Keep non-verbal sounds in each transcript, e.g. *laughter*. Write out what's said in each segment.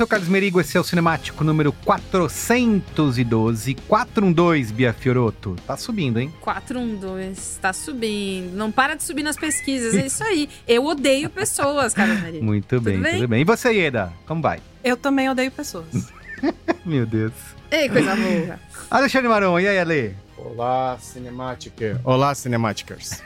sou o Carlos Merigo, esse é o Cinemático número 412. 412, Bia Fioroto. Tá subindo, hein? 412, tá subindo. Não para de subir nas pesquisas, é isso aí. Eu odeio pessoas, Carlos *laughs* Merigo. Muito bem, tudo bem, E você, Ieda? Como vai? Eu também odeio pessoas. *laughs* Meu Deus. Ei, coisa boa. *laughs* Alexandre Maron, e aí, Ale? Olá, Cinemática. Olá, Cinemáticas.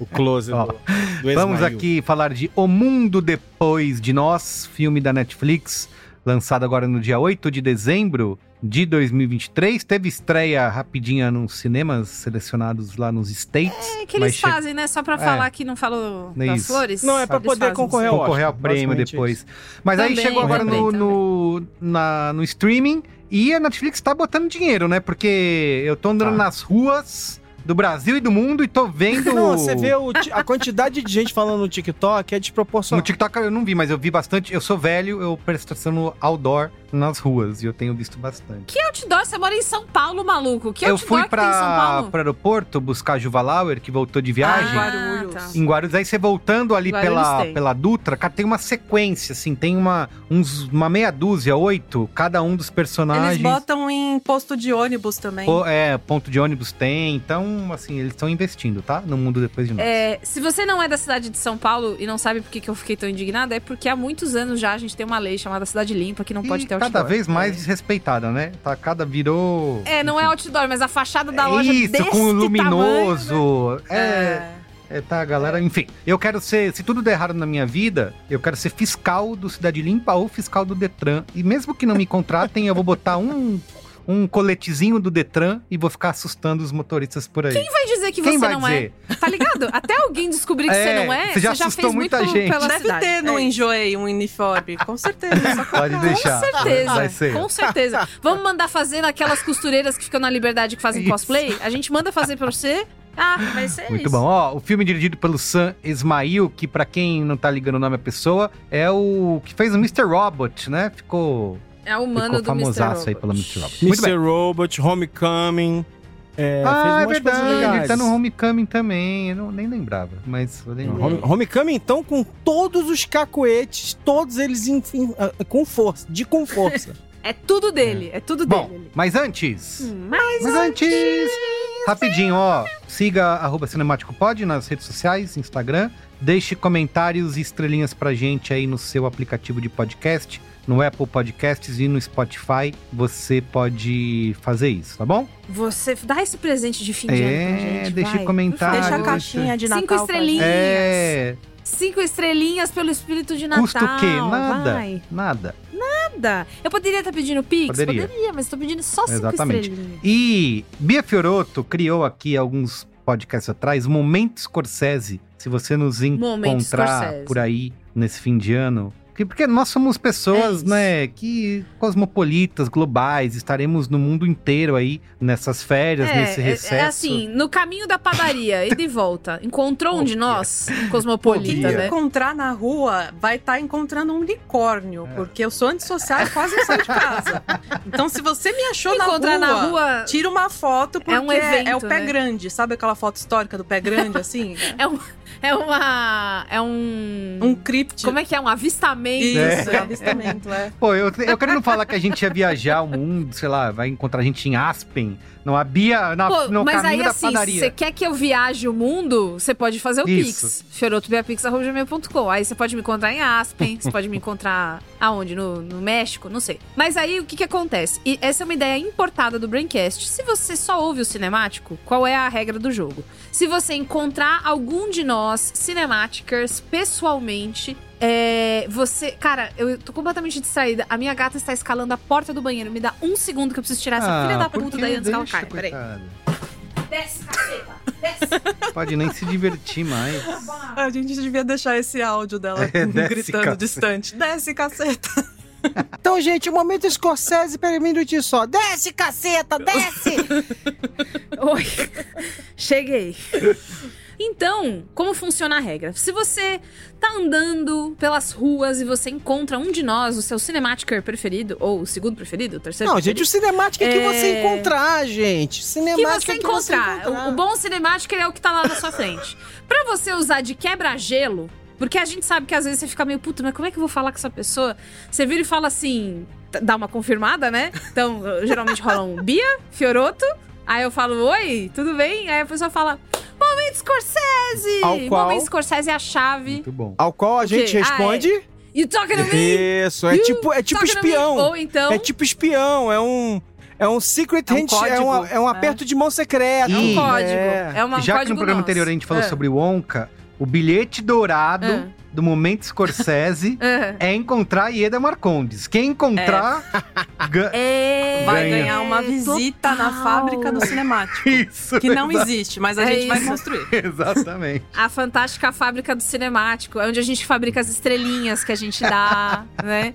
O close do, do Vamos aqui falar de O Mundo Depois de Nós, filme da Netflix, lançado agora no dia 8 de dezembro de 2023. Teve estreia rapidinha nos cinemas selecionados lá nos States. É que mas eles che- fazem, né? Só pra É. falar que não falou das Isso. flores. Não, é pra Eles poder concorrer ao concorrer ao prêmio depois. isso. Mas aí Também, chegou agora também, no, no, na- no streaming e a Netflix tá botando dinheiro, né? Porque eu tô andando Tá. nas ruas do Brasil e do mundo e tô vendo. Não, você vê o a quantidade de gente falando no TikTok é No desproporcional. TikTok eu não vi, mas eu vi bastante. Eu sou velho, eu presto atenção no outdoor nas ruas e eu tenho visto bastante. Que outdoor? Você mora em São Paulo, maluco. Que eu outdoor fui que tem em São pra, Paulo? pro aeroporto buscar a Juva Lauer, que voltou de viagem. Ah, Guarulhos. tá. Em Guarulhos, aí você voltando ali Guarulhos pela, tem. pela Dutra, cara, tem uma sequência, assim, tem uma, uns, uma meia dúzia, oito, cada um dos personagens. Eles botam em posto de ônibus também. Pô, é, ponto de ônibus tem, então, assim, eles estão investindo, tá? No mundo depois de nós. É, se você não é da cidade de São Paulo e não sabe por que, que eu fiquei tão indignada, é porque há muitos anos já a gente tem uma lei chamada Cidade Limpa que não pode E ter outdoor. cada vez mais desrespeitada, né? Tá, cada virou... É, não é outdoor, mas a fachada da loja Isso, desse com luminoso. luminoso. é, é, tá, galera. Enfim, eu quero ser, se tudo der errado na minha vida, eu quero ser fiscal do Cidade Limpa ou fiscal do Detran. E mesmo que não me contratem, eu vou botar um, um coletezinho do Detran e vou ficar assustando os motoristas por aí. Quem vai dizer que Quem você não dizer? é? Tá ligado? Até alguém descobrir que É, você não é, você já já assustou fez muito muita gente. pela Deve cidade. ter no É. Enjoei um uniforme, com certeza. *laughs* Pode deixar. Com certeza, Vai ser. com certeza. Vamos mandar fazer naquelas costureiras que ficam na Liberdade que fazem Isso. cosplay? A gente manda fazer pra você. Ah, vai ser Muito isso. bom. Ó, o filme dirigido pelo Sam Ismail, que pra quem não tá ligando o nome à pessoa, é o que fez o Mr. Robot, né? Ficou, É o humano ficou do Mr. famosaço aí Robot. pelo Mr. Robot. Muito bem. Mr. Robot, Homecoming. É, ah, fez é verdade. Ele tá no Homecoming também. Eu não, nem lembrava, mas eu lembrei. Home, Homecoming, então, com todos os cacoetes, todos eles em- em- ah, com força, de com força. *laughs* É tudo dele, é, tudo Bom, dele. mas antes. Hum, Mas, Mas antes, rapidinho, ó. Siga arroba Cinemático Pod nas redes sociais, Instagram. Deixe comentários e estrelinhas pra gente aí no seu aplicativo de podcast, no Apple Podcasts e no Spotify. Você pode fazer isso, tá bom? Você dá esse presente de fim de ano pra É, gente, deixe vai, comentários. Deixa a caixinha de Natal. Cinco pra estrelinhas. É. Cinco estrelinhas pelo espírito de Natal. Custa o quê? Nada. Vai. Nada. Nada. Eu poderia estar pedindo Pix? Poderia. mas tô pedindo só cinco Exatamente. estrelinhas. E Bia Fioroto criou aqui alguns podcasts atrás, Momento Scorsese. Se você nos encontrar por aí nesse fim de ano. Que- Porque nós somos É pessoas, isso. né, que cosmopolitas, globais, estaremos no mundo inteiro aí nessas férias, nesse É, recesso. é, é assim, no caminho da padaria, ida e volta. Encontrou um de nós, *laughs* cosmopolita, né? encontrar na rua vai estar encontrando um unicórnio, porque eu sou antissocial e quase não saio de casa. Então, se você me achou Encontrar na rua, na rua tira uma foto, porque É um evento, é o pé né? grande. Sabe aquela foto histórica do pé grande, assim? *laughs* é, um, é uma. É um. Um crypt. Como é que é? Um avistamento. Isso, É. é. avistamento, é. Pô, eu, eu quero não falar que a gente ia viajar o mundo, sei lá, vai encontrar a gente em Aspen, não, a Bia na, Pô, no mas caminho aí, da assim, se padaria. você quer que eu viaje o mundo, você pode fazer o Isso. Pix. Fiorotobiapix.com. Aí você pode me encontrar em Aspen, você pode me encontrar aonde? No, no México? Não sei. Mas aí o que que acontece? E essa é uma ideia importada do Braincast. Se você só ouve o cinemático, qual é a regra do jogo? Se você encontrar algum de nós, cinemáticas, pessoalmente. É, você. Cara, eu tô completamente distraída. A minha gata está escalando a porta do banheiro. Me dá um segundo que eu preciso tirar essa filha da Ah, puta que? daí antes que ela caia. Peraí. Desce, caceta! Desce! Pode nem se divertir mais. A gente devia deixar esse áudio dela *laughs* É, *laughs* desce, gritando caceta. distante. Desce, caceta. *laughs* Então, gente, o momento um minutinho só. Desce, caceta, desce! Oi, cheguei. Então, como funciona a regra? Se você tá andando pelas ruas e você encontra um de nós, o seu cinematiker preferido, ou o segundo preferido, o terceiro Não, gente, o preferido, cinemático é que É. você encontrar, gente. que Cinemático você é que encontrar. você encontrar. O, o bom cinemático é o que tá lá na sua frente. Pra você usar de quebra-gelo, porque a gente sabe que às vezes você fica meio puto, mas como é que eu vou falar com essa pessoa? Você vira e fala assim, dá uma confirmada, né? Então, geralmente rola um Bia, Fioroto. Aí eu falo, oi, tudo bem? Aí a pessoa fala, Momento Scorsese! Ao qual- Momento Scorsese é a chave. Muito bom. Ao qual a gente responde... You talking to me? Isso, é You tipo, é tipo espião. Ou então... É tipo espião, é um... É um secret É um hand, é, um, código, é um é. aperto de mão secreta. É um código. É. É uma Já que código no programa nosso. anterior a gente falou É. sobre o Wonka, o bilhete dourado É. do Momento Scorsese *laughs* É. é encontrar Ieda Marcondes. Quem encontrar, ga- É. Vai Ganha. ganhar uma visita na fábrica do cinemático. *laughs* Isso. Que não existe, mas a É gente vai isso. construir. *laughs* Exatamente. A fantástica fábrica do cinemático, é onde a gente fabrica as estrelinhas que a gente dá, né?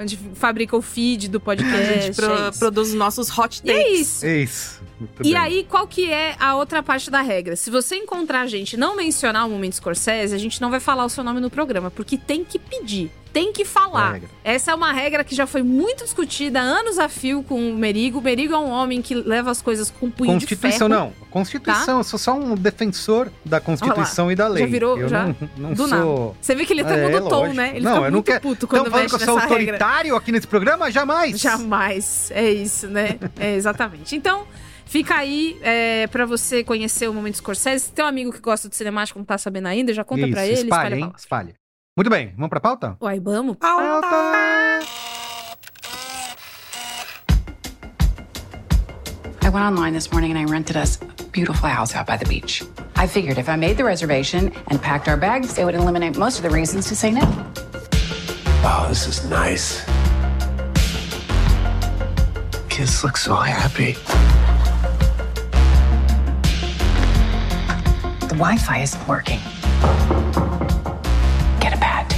Onde fabrica o feed do podcast. A gente pro- é produz os nossos hot E é takes. isso. É isso. Muito E bem. aí, qual que é a outra parte da regra? Se você encontrar a gente não mencionar o Momento Scorsese, a gente não vai falar o seu nome no programa, porque tem que pedir, tem que falar. Essa é uma regra que já foi muito discutida anos a fio com o Merigo. O Merigo é um homem que leva as coisas com punho de Constituição, ferro. não. Constituição, eu sou só um defensor da Constituição e da lei. Já virou, eu já? não, não Do sou... nada. Você vê que ele até É, muda o tom, né? Ele não, fica eu não muito quero... puto quando mexe que eu sou nessa regra. autoritário aqui nesse programa? Jamais! Jamais. É isso, né? É exatamente. Então, fica aí é, para você conhecer o Momento Scorsese. Se tem um amigo que gosta de cinemático e não tá sabendo ainda, já conta pra ele. espalha, espalha. Espalha. Muito bem, vamos pra pauta? Uai, vamos? I went online this morning and I rented us a beautiful house out by the beach. I figured if I made the reservation and packed our bags, it would eliminate most of the reasons to say no. Wow, this is nice. Kids look so happy. Wi Fi isn't working. Get a pad.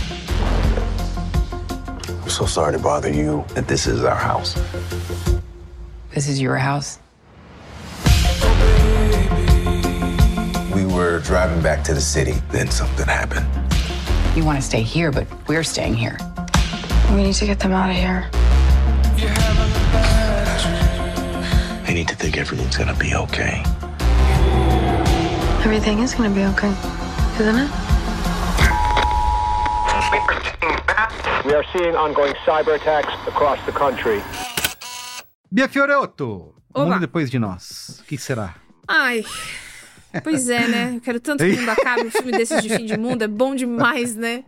I'm so sorry to bother you, but this is our house. This is your house. We were driving back to the city, then something happened. You want to stay here, but we're staying here. We need to get them out of here. I need to think everything's gonna be okay. Everything is gonna be okay, isn't it? We are seeing ongoing cyber attacks across the country. Bia Fiorotto, o Oba. mundo depois de nós. O que será? Ai. Pois é, né? Eu quero tanto que o mundo acabe. Um filme desses de fim de mundo é bom demais, né?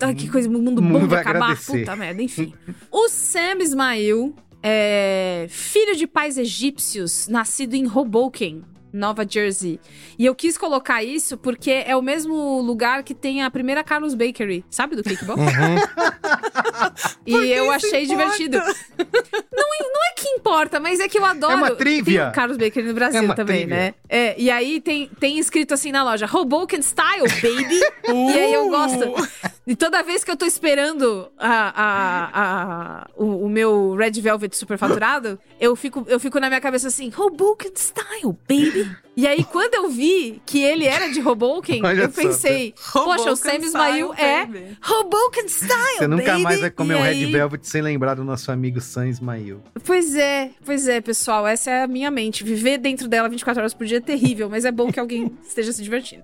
Ai, que coisa, o mundo bom de vai acabar. agradecer. Puta merda, enfim. O Sam Ismail é filho de pais egípcios, nascido em Hoboken, Nova Jersey. E eu quis colocar isso porque é o mesmo lugar que tem a primeira Carlos Bakery. Sabe do Cake Box? *laughs* *laughs* E eu achei divertido. Não, não é que importa, mas é que eu adoro. É uma trivia. Tem o Carlos Baker no Brasil É uma também, trivia. né? É, e aí tem, tem escrito assim na loja, Hoboken Style, baby. *laughs* E aí eu gosto. E toda vez que eu tô esperando a, a, a- o, o meu Red Velvet superfaturado, eu fico, eu fico na minha cabeça assim, Hoboken Style, baby. E aí, quando eu vi que ele era de Hoboken, *laughs* Olha eu só, pensei, poxa, o Sam Ismail Style, é baby. Hoboken Style, Você nunca baby. mais vai comer E um Red aí- Velvet sem lembrar do nosso amigo Sam Ismail. Pois é, pois é, pessoal. Essa é a minha mente. Viver dentro dela 24 horas por dia é terrível, mas é bom que alguém *laughs* esteja se divertindo.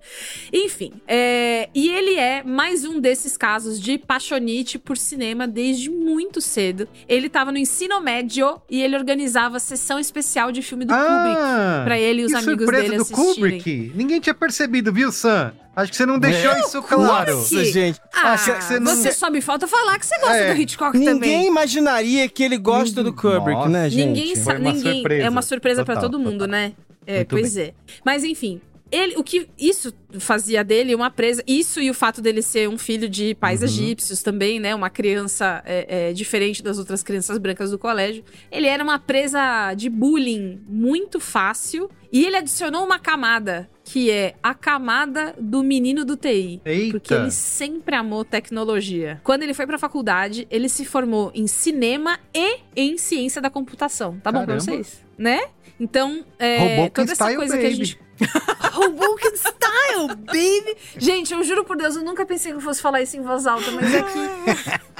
Enfim, é, e ele é mais um desses casos de paixonite por cinema desde muito cedo. Ele tava no ensino médio e ele organizava sessão especial de filme do Kubrick pra ele e os Ah, amigos surpresa dele do assistirem. Kubrick. Ninguém tinha percebido, viu, Sam? Acho que você não deixou É. isso claro. Nossa, gente. Ah, Acho que você não- você só me falta falar que você gosta É. do Hitchcock Ninguém também. imaginaria que ele gosta do Kubrick, Nossa. né, gente? Ninguém sabe. uma Ninguém. surpresa. É uma surpresa pra Total, todo mundo, total. né? É, Muito pois é. Mas enfim. Ele, o que isso fazia dele uma presa. Isso e o fato dele ser um filho de pais Uhum. egípcios também, né? Uma criança é, é, diferente das outras crianças brancas do colégio. Ele era uma presa de bullying muito fácil. E ele adicionou uma camada, que é a camada do menino do TI. Eita. Porque ele sempre amou tecnologia. Quando ele foi pra faculdade, ele se formou em cinema e em ciência da computação. Tá bom pra Caramba. vocês? Né? Então, é, toda essa coisa que a gente. *laughs* Hoboken style, baby! Gente, eu juro por Deus, eu nunca pensei que eu fosse falar isso em voz alta, mas é que. *laughs*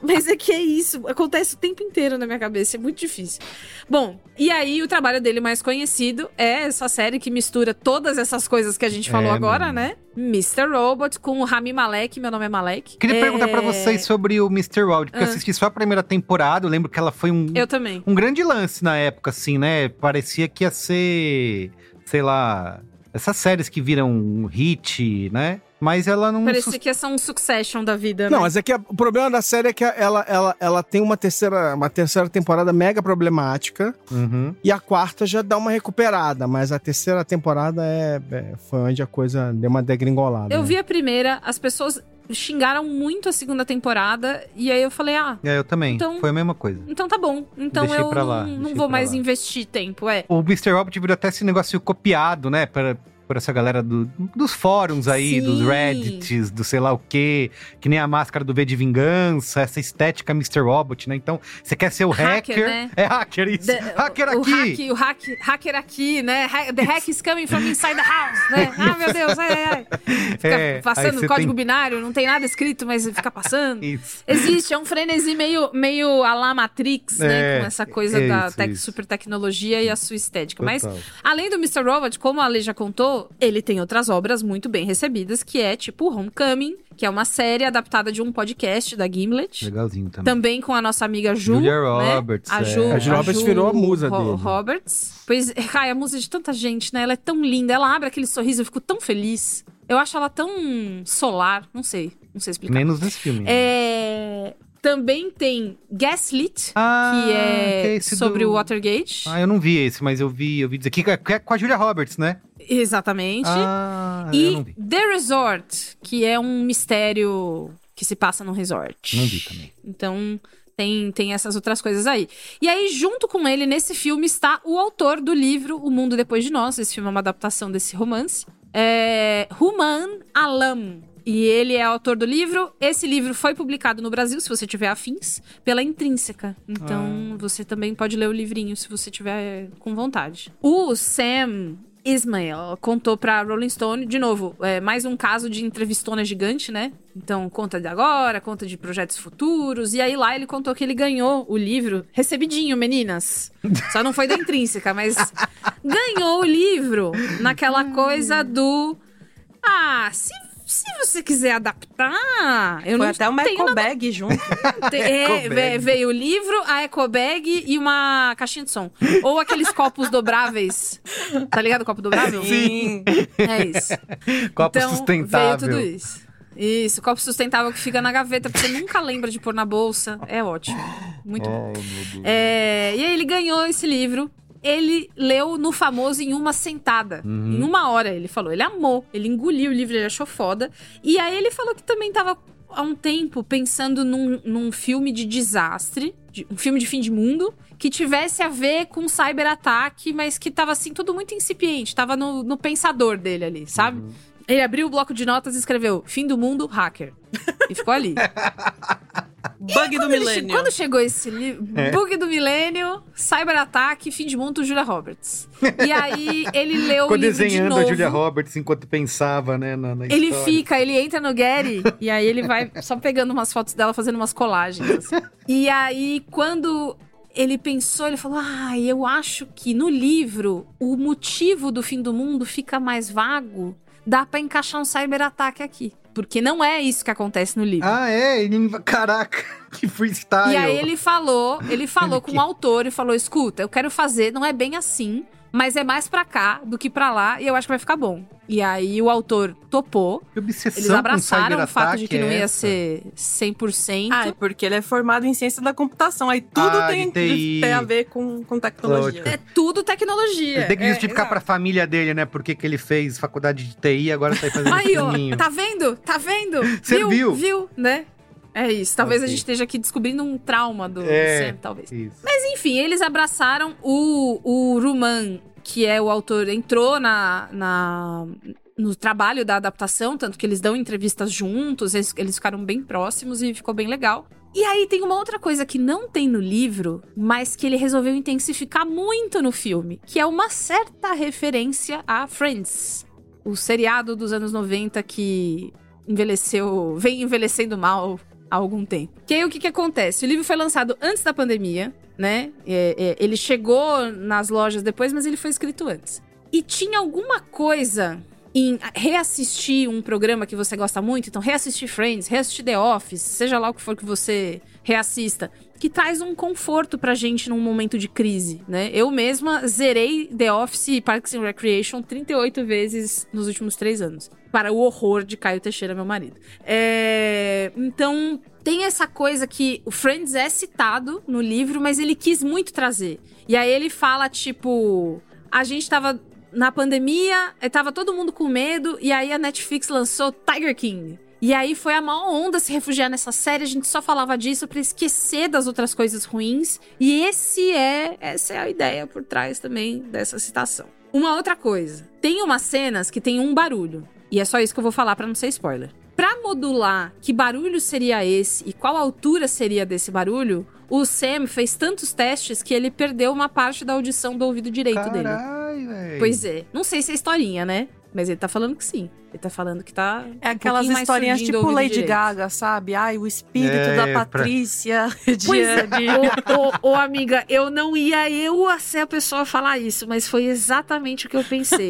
Mas é que é isso, acontece o tempo inteiro na minha cabeça, é muito difícil. Bom, e aí o trabalho dele mais conhecido é essa série que mistura todas essas coisas que a gente falou É, agora, mano. né? Mr. Robot com o Rami Malek, meu nome é Malek. Queria É, perguntar pra vocês sobre o Mr. Robot, porque eu Ah. assisti só a primeira temporada, eu lembro que ela foi um, Eu também. um grande lance na época, assim, né? Parecia que ia ser, sei lá, essas séries que viram hit, né? Mas ela não... Parecia sus- que ia ser um succession da vida, Não, né? mas é que a- o problema da série é que ela, ela, ela tem uma terceira, uma terceira temporada mega problemática Uhum. e a quarta já dá uma recuperada, mas a terceira temporada é, é- foi onde a coisa deu uma degringolada. Eu né? vi a primeira, as pessoas xingaram muito a segunda temporada, e aí eu falei, ah, É, eu também. Então- Foi a mesma coisa. então tá bom. Então Deixei eu pra lá, não, não vou mais lá. investir tempo, é. O Mr. Robot virou até esse negócio copiado, né? Por essa galera do- dos fóruns aí, Sim. dos Reddits, do sei lá o quê, que nem a máscara do V de Vingança, essa estética Mr. Robot, né? Então, você quer ser o hacker. Hacker, né? É hacker, isso. The- hacker o, aqui. O hack, o hack, hacker aqui, né? The hack is coming from inside the house, né? *laughs* Ah, meu Deus, ai, ai, ai. Fica É, passando código tem- binário, não tem nada escrito, mas fica passando. *laughs* Isso. Existe, é um frenesi meio, meio a la Matrix, né? É, Com essa coisa é da isso, tec- isso. super tecnologia e a sua estética. Mas, Total. além do Mr. Robot, como a Lei já contou, ele tem outras obras muito bem recebidas, que é tipo Homecoming, que é uma série adaptada de um podcast da Gimlet. Legalzinho também. Também com a nossa amiga Ju. Julia né? Roberts, A é. Ju, A Julia Roberts virou a musa dele. Roberts. Pois, é, ai, a musa de tanta gente, né? Ela é tão linda. Ela abre aquele sorriso, eu fico tão feliz. Eu acho ela tão solar. Não sei. Não sei explicar. Menos nesse filme. É, Também tem Gaslit, Ah, que é, que é sobre do- o Watergate. Ah, eu não vi esse, mas eu vi, eu vi dizer que é, é com a Julia Roberts, né? Exatamente. Ah, e. The Resort, que é um mistério que se passa num resort. Não vi também. Então, tem, tem essas outras coisas aí. E aí, junto com ele, nesse filme, está o autor do livro O Mundo Depois de Nós. Esse filme é uma adaptação desse romance. É Human Alam. E ele é autor do livro. Esse livro foi publicado no Brasil, se você tiver afins, pela Intrínseca. Então, você também pode ler o livrinho se você tiver com vontade. O Sam Ismael contou pra Rolling Stone, de novo, é mais um caso de entrevistona gigante, né? Então, conta de agora, conta de projetos futuros. E aí lá ele contou que ele ganhou o livro, recebidinho, meninas. Só não foi da intrínseca, mas *laughs* ganhou o livro naquela coisa do. Ah, se, se você quiser adaptar. Eu Foi não até uma tenho eco na- bag junto. *laughs* Te- é, Ecobag. ve- veio o livro, a eco bag e uma caixinha de som. Ou aqueles copos dobráveis. Tá ligado o copo dobrável? Sim. É isso. Copo então, sustentável. veio tudo isso. Isso, copo sustentável que fica na gaveta, porque você nunca lembra de pôr na bolsa. É ótimo. Muito bom. Meu Deus. É, e aí ele ganhou esse livro. Ele leu no famoso em uma sentada. Uhum. Em uma hora, ele falou. Ele amou. Ele engoliu o livro, ele achou foda. E aí ele falou que também tava há um tempo pensando num, num filme de desastre, de- um filme de fim de mundo, que tivesse a ver com cyberataque, mas que tava assim, tudo muito incipiente. Tava no, no pensador dele ali, sabe? Uhum. Ele abriu o bloco de notas e escreveu: Fim do mundo, hacker. E ficou ali. *laughs* Bug do milênio. Quando chegou esse livro, É. Bug do Milênio, Cyberataque, Fim de Mundo, Julia Roberts. E aí ele *laughs* leu Ficou o livro de desenhando novo. a Julia Roberts enquanto pensava, né, na, na Ele história. fica, ele entra no Getty e aí ele vai só pegando umas fotos dela, fazendo umas colagens. assim. E aí, quando ele pensou, ele falou: Ah, eu acho que no livro o motivo do fim do mundo fica mais vago. Dá pra encaixar um cyberataque aqui. Porque não é isso que acontece no livro. Ah, é? Ele... Caraca, *laughs* que freestyle. E aí ele falou, ele falou *laughs* com o autor e falou: escuta, eu quero fazer, não é bem assim, mas é mais pra cá do que pra lá, e eu acho que vai ficar bom. E aí o autor topou. Que obsessão Eles com abraçaram o fato de que não é ia essa? ser 100%. Ah, é porque ele é formado em ciência da computação. Aí tudo Ah, tem, tem a ver com, com tecnologia. Lógico. É tudo tecnologia. Ele tem que É, justificar pra família dele, né? Porque que ele fez faculdade de TI e agora tá aí fazendo Aí, ó, tá vendo? Tá vendo? *laughs* Serviu. Viu? Viu, né? É isso. Talvez Ok. a gente esteja aqui descobrindo um trauma do É, Sam, talvez. Isso. Mas enfim, eles abraçaram o, o Ruman, que é o autor, entrou na, na, no trabalho da adaptação, tanto que eles dão entrevistas juntos, eles, eles ficaram bem próximos e ficou bem legal. E aí tem uma outra coisa que não tem no livro, mas que ele resolveu intensificar muito no filme, que é uma certa referência a Friends, o seriado dos anos 90 que envelheceu, vem envelhecendo mal há algum tempo. Que aí o que, que acontece? O livro foi lançado antes da pandemia, né? É, é, ele chegou nas lojas depois, mas ele foi escrito antes. E tinha alguma coisa em reassistir um programa que você gosta muito, então reassistir Friends, reassistir The Office, seja lá o que for que você reassista, que traz um conforto pra gente num momento de crise, né? Eu mesma zerei The Office e Parks and Recreation 38 vezes nos últimos três anos. Para o horror de Caio Teixeira, meu marido. É... Então, tem essa coisa que o Friends é citado no livro, mas ele quis muito trazer. E aí ele fala, tipo... A gente tava na pandemia, eh, tava todo mundo com medo, e aí a Netflix lançou Tiger King. E aí foi a maior onda se refugiar nessa série, a gente só falava disso pra esquecer das outras coisas ruins. E esse é, essa é a ideia por trás também dessa citação. Uma outra coisa, tem umas cenas que tem um barulho, e é só isso que eu vou falar pra não ser spoiler. Pra modular que barulho seria esse e qual altura seria desse barulho, o Sam fez tantos testes que ele perdeu uma parte da audição do ouvido direito dele. Caralho, velho. Pois é. Não sei se é historinha, né? Mas ele tá falando que sim. Ele tá falando que tá. É um aquelas mais historinhas tipo Lady direito. Gaga, sabe? Ai, o espírito É, da pra- Patrícia. *laughs* Pois é. de- Ô, ô, ô, amiga, eu não ia eu a ser a pessoa a falar isso, mas foi exatamente o que eu pensei.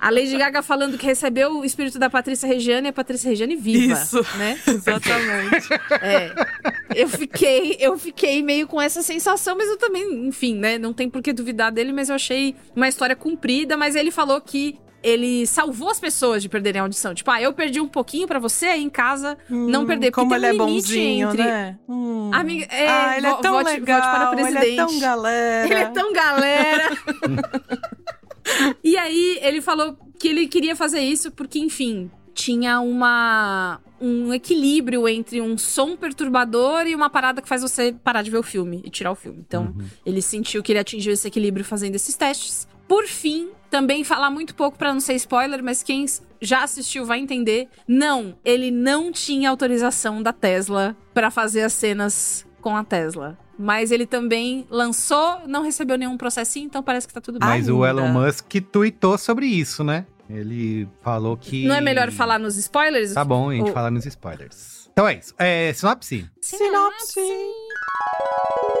A Lady Gaga falando que recebeu o espírito da Patrícia Regiane e a Patrícia Regiane viva. Isso. né? *laughs* Exatamente. É. Eu fiquei, eu fiquei meio com essa sensação, mas eu também, enfim, né? Não tem por que duvidar dele, mas eu achei uma história comprida, mas ele falou que ele salvou as pessoas de perderem a audição. Tipo, ah, eu perdi um pouquinho pra você aí em casa não Hum, perder. Porque Como ele um é bonzinho, entre... né? Hum. Amiga, é, ah, ele é tão vote- vote legal, para ele é tão galera. Ele é tão galera. *laughs* e aí, ele falou que ele queria fazer isso porque, enfim, tinha uma um equilíbrio entre um som perturbador e uma parada que faz você parar de ver o filme e tirar o filme. Então, ele sentiu que ele atingiu esse equilíbrio fazendo esses testes. Por fim, também falar muito pouco pra não ser spoiler, mas quem já assistiu vai entender. Não, ele não tinha autorização da Tesla pra fazer as cenas com a Tesla. Mas ele também lançou, não recebeu nenhum processinho, então parece que tá tudo bem. Mas o Ainda. Elon Musk tweetou sobre isso, né? Ele falou que. Não é melhor falar nos spoilers? Tá bom, a gente Ou- fala nos spoilers. Então é isso. É, sinopse? Sinopse. Um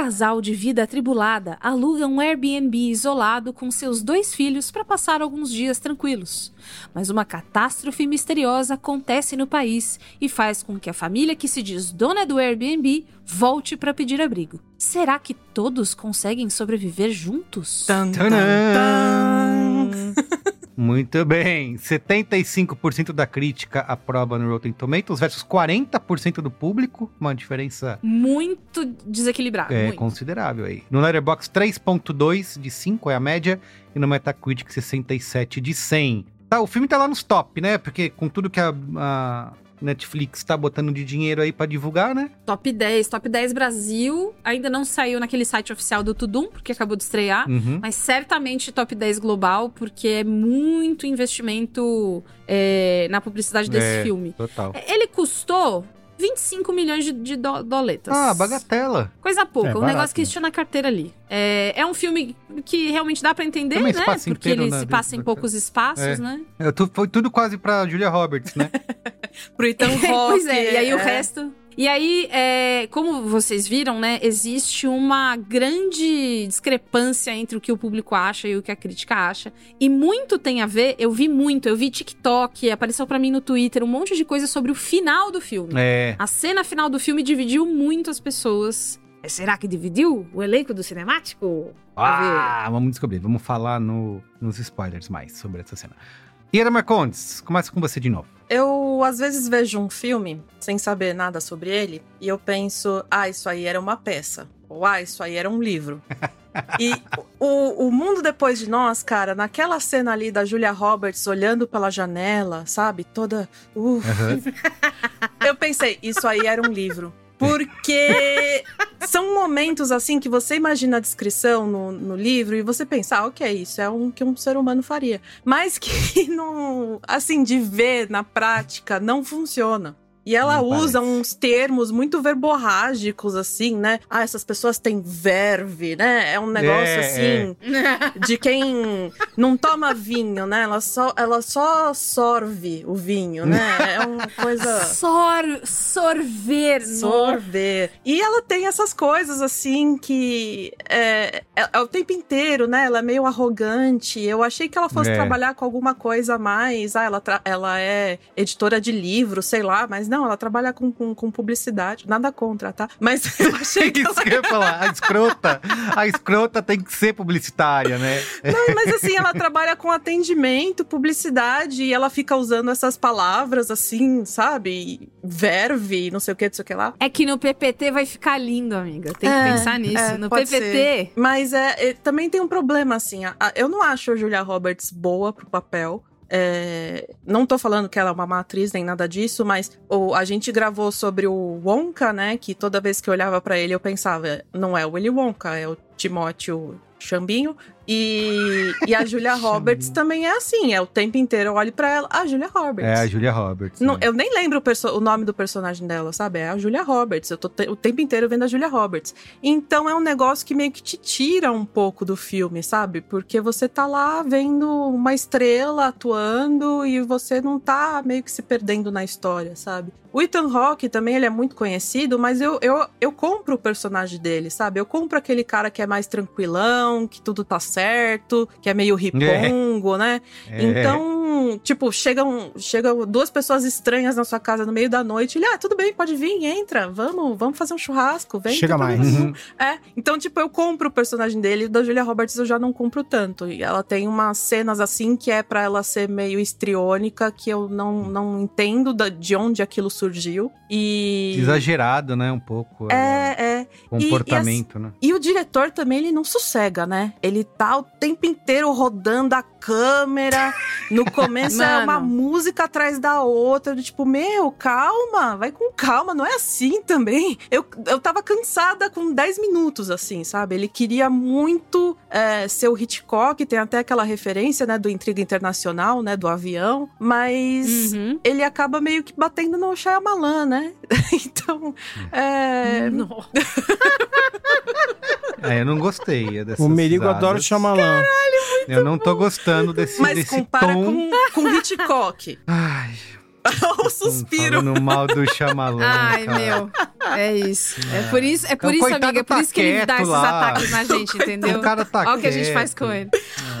casal de vida atribulada aluga um Airbnb isolado com seus dois filhos para passar alguns dias tranquilos. Mas uma catástrofe misteriosa acontece no país e faz com que a família que se diz dona do Airbnb volte para pedir abrigo. Será que todos conseguem sobreviver juntos? Tan, tan, tan. *laughs* Muito bem. 75% da crítica aprova no Rotten Tomatoes versus 40% do público. Uma diferença Muito desequilibrado. é, muito. considerável aí. No Letterboxd, 3.2 de 5 é a média. E no Metacritic, 67 de 100. Tá, o filme tá lá nos top, né? Porque com tudo que a, a Netflix tá botando de dinheiro aí pra divulgar, né? Top 10, top 10 Brasil. Ainda não saiu naquele site oficial do Tudum, porque acabou de estrear. Uhum. Mas certamente top 10 global, porque é muito investimento é, na publicidade desse É, filme. Total. Ele custou 25 milhões de, de do- doletas. Ah, bagatela. Coisa pouca, É, um barato, negócio que né? estia na carteira ali. É, é um filme que realmente dá pra entender, Também né? Porque ele na se passa em poucos espaços, É. né? É, foi tudo quase pra Julia Roberts, né? *laughs* Pro Ethan Hawke. *laughs* pois é, e aí o é. resto. E aí, é, como vocês viram, né, existe uma grande discrepância entre o que o público acha e o que a crítica acha. E muito tem a ver, eu vi muito, eu vi TikTok, apareceu pra mim no Twitter um monte de coisa sobre o final do filme. É. A cena final do filme dividiu muito as pessoas. É, Será que dividiu o elenco do cinemático? Ah, vamos descobrir. Vamos falar no, nos spoilers mais sobre essa cena. Iara Marcondes, começa com você de novo. Eu, às vezes, vejo um filme sem saber nada sobre ele e eu penso, ah, isso aí era uma peça. Ou, ah, isso aí era um livro. *laughs* e o, o Mundo Depois de Nós, cara, naquela cena ali da Julia Roberts olhando pela janela, sabe? Toda. Uh, *laughs* eu pensei, isso aí era um livro. Porque são momentos assim que você imagina a descrição no, no livro e você pensa, ah, ok, isso é um que um ser humano faria. Mas que *laughs* não, assim, de ver na prática, não funciona. E ela Não usa parece. uns termos muito verborrágicos, assim, né? Ah, essas pessoas têm verve, né? É um negócio É, assim *laughs* de quem não toma vinho, né? Ela só, ela só sorve o vinho, né? É uma *laughs* coisa. Sor, sorver. Sorver. E ela tem essas coisas assim que é, é, é o tempo inteiro, né? Ela é meio arrogante. Eu achei que ela fosse É. trabalhar com alguma coisa a mais. Ah, ela, ela é editora de livro, sei lá, mas não, ela trabalha com, com, com publicidade. Nada contra, tá? Mas *laughs* eu achei que Isso ela que eu ia falar. A escrota, a escrota tem que ser publicitária, né? Não, mas assim, ela trabalha com atendimento, publicidade, e ela fica usando essas palavras assim, sabe? Verve, não sei o que, não sei o que lá. É que no PPT vai ficar lindo, amiga. Tem que É, pensar nisso. é, no pode PPT. ser. Mas é, é, também tem um problema, assim. a- a- eu não acho a Julia Roberts boa pro papel. É, não tô falando que ela é uma má atriz nem nada disso, mas o, a gente gravou sobre o Wonka, né? Que toda vez que eu olhava pra ele eu pensava, não é o Willy Wonka, é o Timóteo Chambinho. E, e a Julia Roberts também é assim, é o tempo inteiro eu olho pra ela, a Julia Roberts. É a Julia Roberts. Não, né? eu nem lembro o, o nome do personagem dela, sabe? É a Julia Roberts. Eu tô te- o tempo inteiro vendo a Julia Roberts. Então é um negócio que meio que te tira um pouco do filme, sabe? Porque você tá lá vendo uma estrela atuando e você não tá meio que se perdendo na história, sabe? O Ethan Hawke também, ele é muito conhecido, mas eu, eu, eu compro o personagem dele, sabe? Eu compro aquele cara que é mais tranquilão, que tudo tá certo, que é meio ripongo, né? É. Então, tipo, chegam, chegam duas pessoas estranhas na sua casa no meio da noite. Ele, ah, tudo bem, pode vir, entra, vamos, vamos fazer um churrasco, vem. Chega mais. nenhum. É, então, tipo, eu compro o personagem dele, da Julia Roberts eu já não compro tanto. E ela tem umas cenas assim que é pra ela ser meio histriônica, que eu não, não entendo de onde aquilo surgiu. E. Exagerado, né? Um pouco. É, é, é. Comportamento, né? E o diretor também, ele não sossega, né? Ele tá o tempo inteiro rodando a câmera. No começo é uma Mano. música atrás da outra. do Tipo, meu, calma, vai com calma, não é assim também. Eu, eu tava cansada com 10 minutos, assim, sabe? Ele queria muito é, ser o Hitchcock, tem até aquela referência, né, do Intriga Internacional, né, do avião, mas Uhum. ele acaba meio que batendo no Shyamalan, né? *laughs* então, é... Não. *laughs* É, eu não gostei dessas O Merigo adora o Shyamalan. Eu não tô gostando desse, Mas desse compara tom. com, com Hitchcock. Ai, *laughs* o suspiro. falando mal do Shyamalan, Ai, cara. meu. É isso. É por isso, é por O isso amiga. É por tá isso que ele dá esses lá. ataques na gente, entendeu? O cara tá Olha o que a gente faz com ele.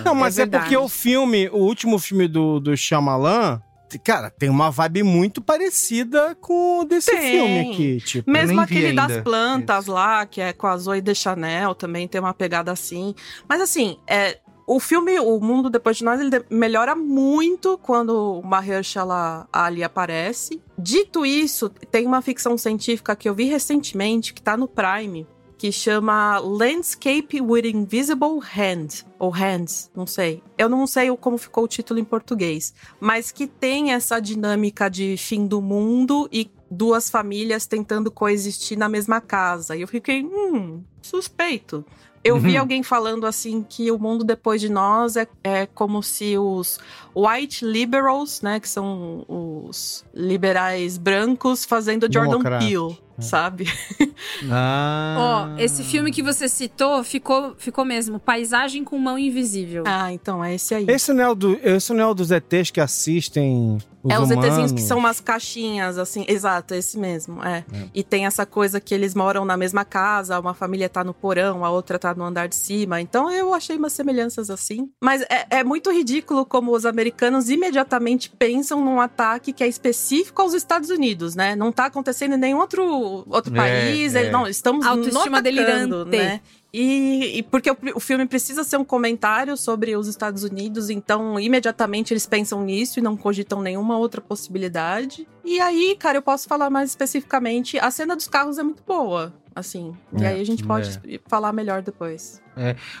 Não, mas é, verdade. porque o filme, o último filme do, do Shyamalan, cara, tem uma vibe muito parecida com o desse Tem. filme aqui, tipo. Mesmo aquele das plantas lá, que é com a Zoe de Chanel, também tem uma pegada assim. Mas assim, é, o filme O Mundo Depois de Nós, ele de- melhora muito quando o Mahershala Ali aparece. Dito isso, tem uma ficção científica que eu vi recentemente, que tá no Prime, que chama Landscape with Invisible Hand. Ou Hands, não sei. Eu não sei como ficou o título em português. Mas que tem essa dinâmica de fim do mundo e duas famílias tentando coexistir na mesma casa. E eu fiquei, hum, suspeito. Eu vi Uhum. alguém falando assim que o mundo depois de nós é, é como se os white liberals, né, que são os liberais brancos, fazendo Jordan. Peele, sabe? *laughs* Ah. Ó, esse filme que você citou ficou, ficou mesmo. Paisagem com mão invisível. Ah, então é esse aí. Esse não é o, do, esse não é o dos ETs que assistem os é os humanos. ETzinhos que são umas caixinhas, assim. Exato, esse mesmo, é. E tem essa coisa que eles moram na mesma casa, uma família tá no porão, a outra tá no andar de cima. Então eu achei umas semelhanças assim. Mas é, é muito ridículo como os americanos imediatamente pensam num ataque que é específico aos Estados Unidos, né? Não tá acontecendo em nenhum outro, outro É, país. é. ele- Não, estamos Autoestima delirante. né? E, e porque o, o filme precisa ser um comentário sobre os Estados Unidos, então imediatamente eles pensam nisso e não cogitam nenhuma outra possibilidade. E aí, cara, eu posso falar mais especificamente. A cena dos carros é muito boa, assim. e É, aí a gente pode falar melhor depois.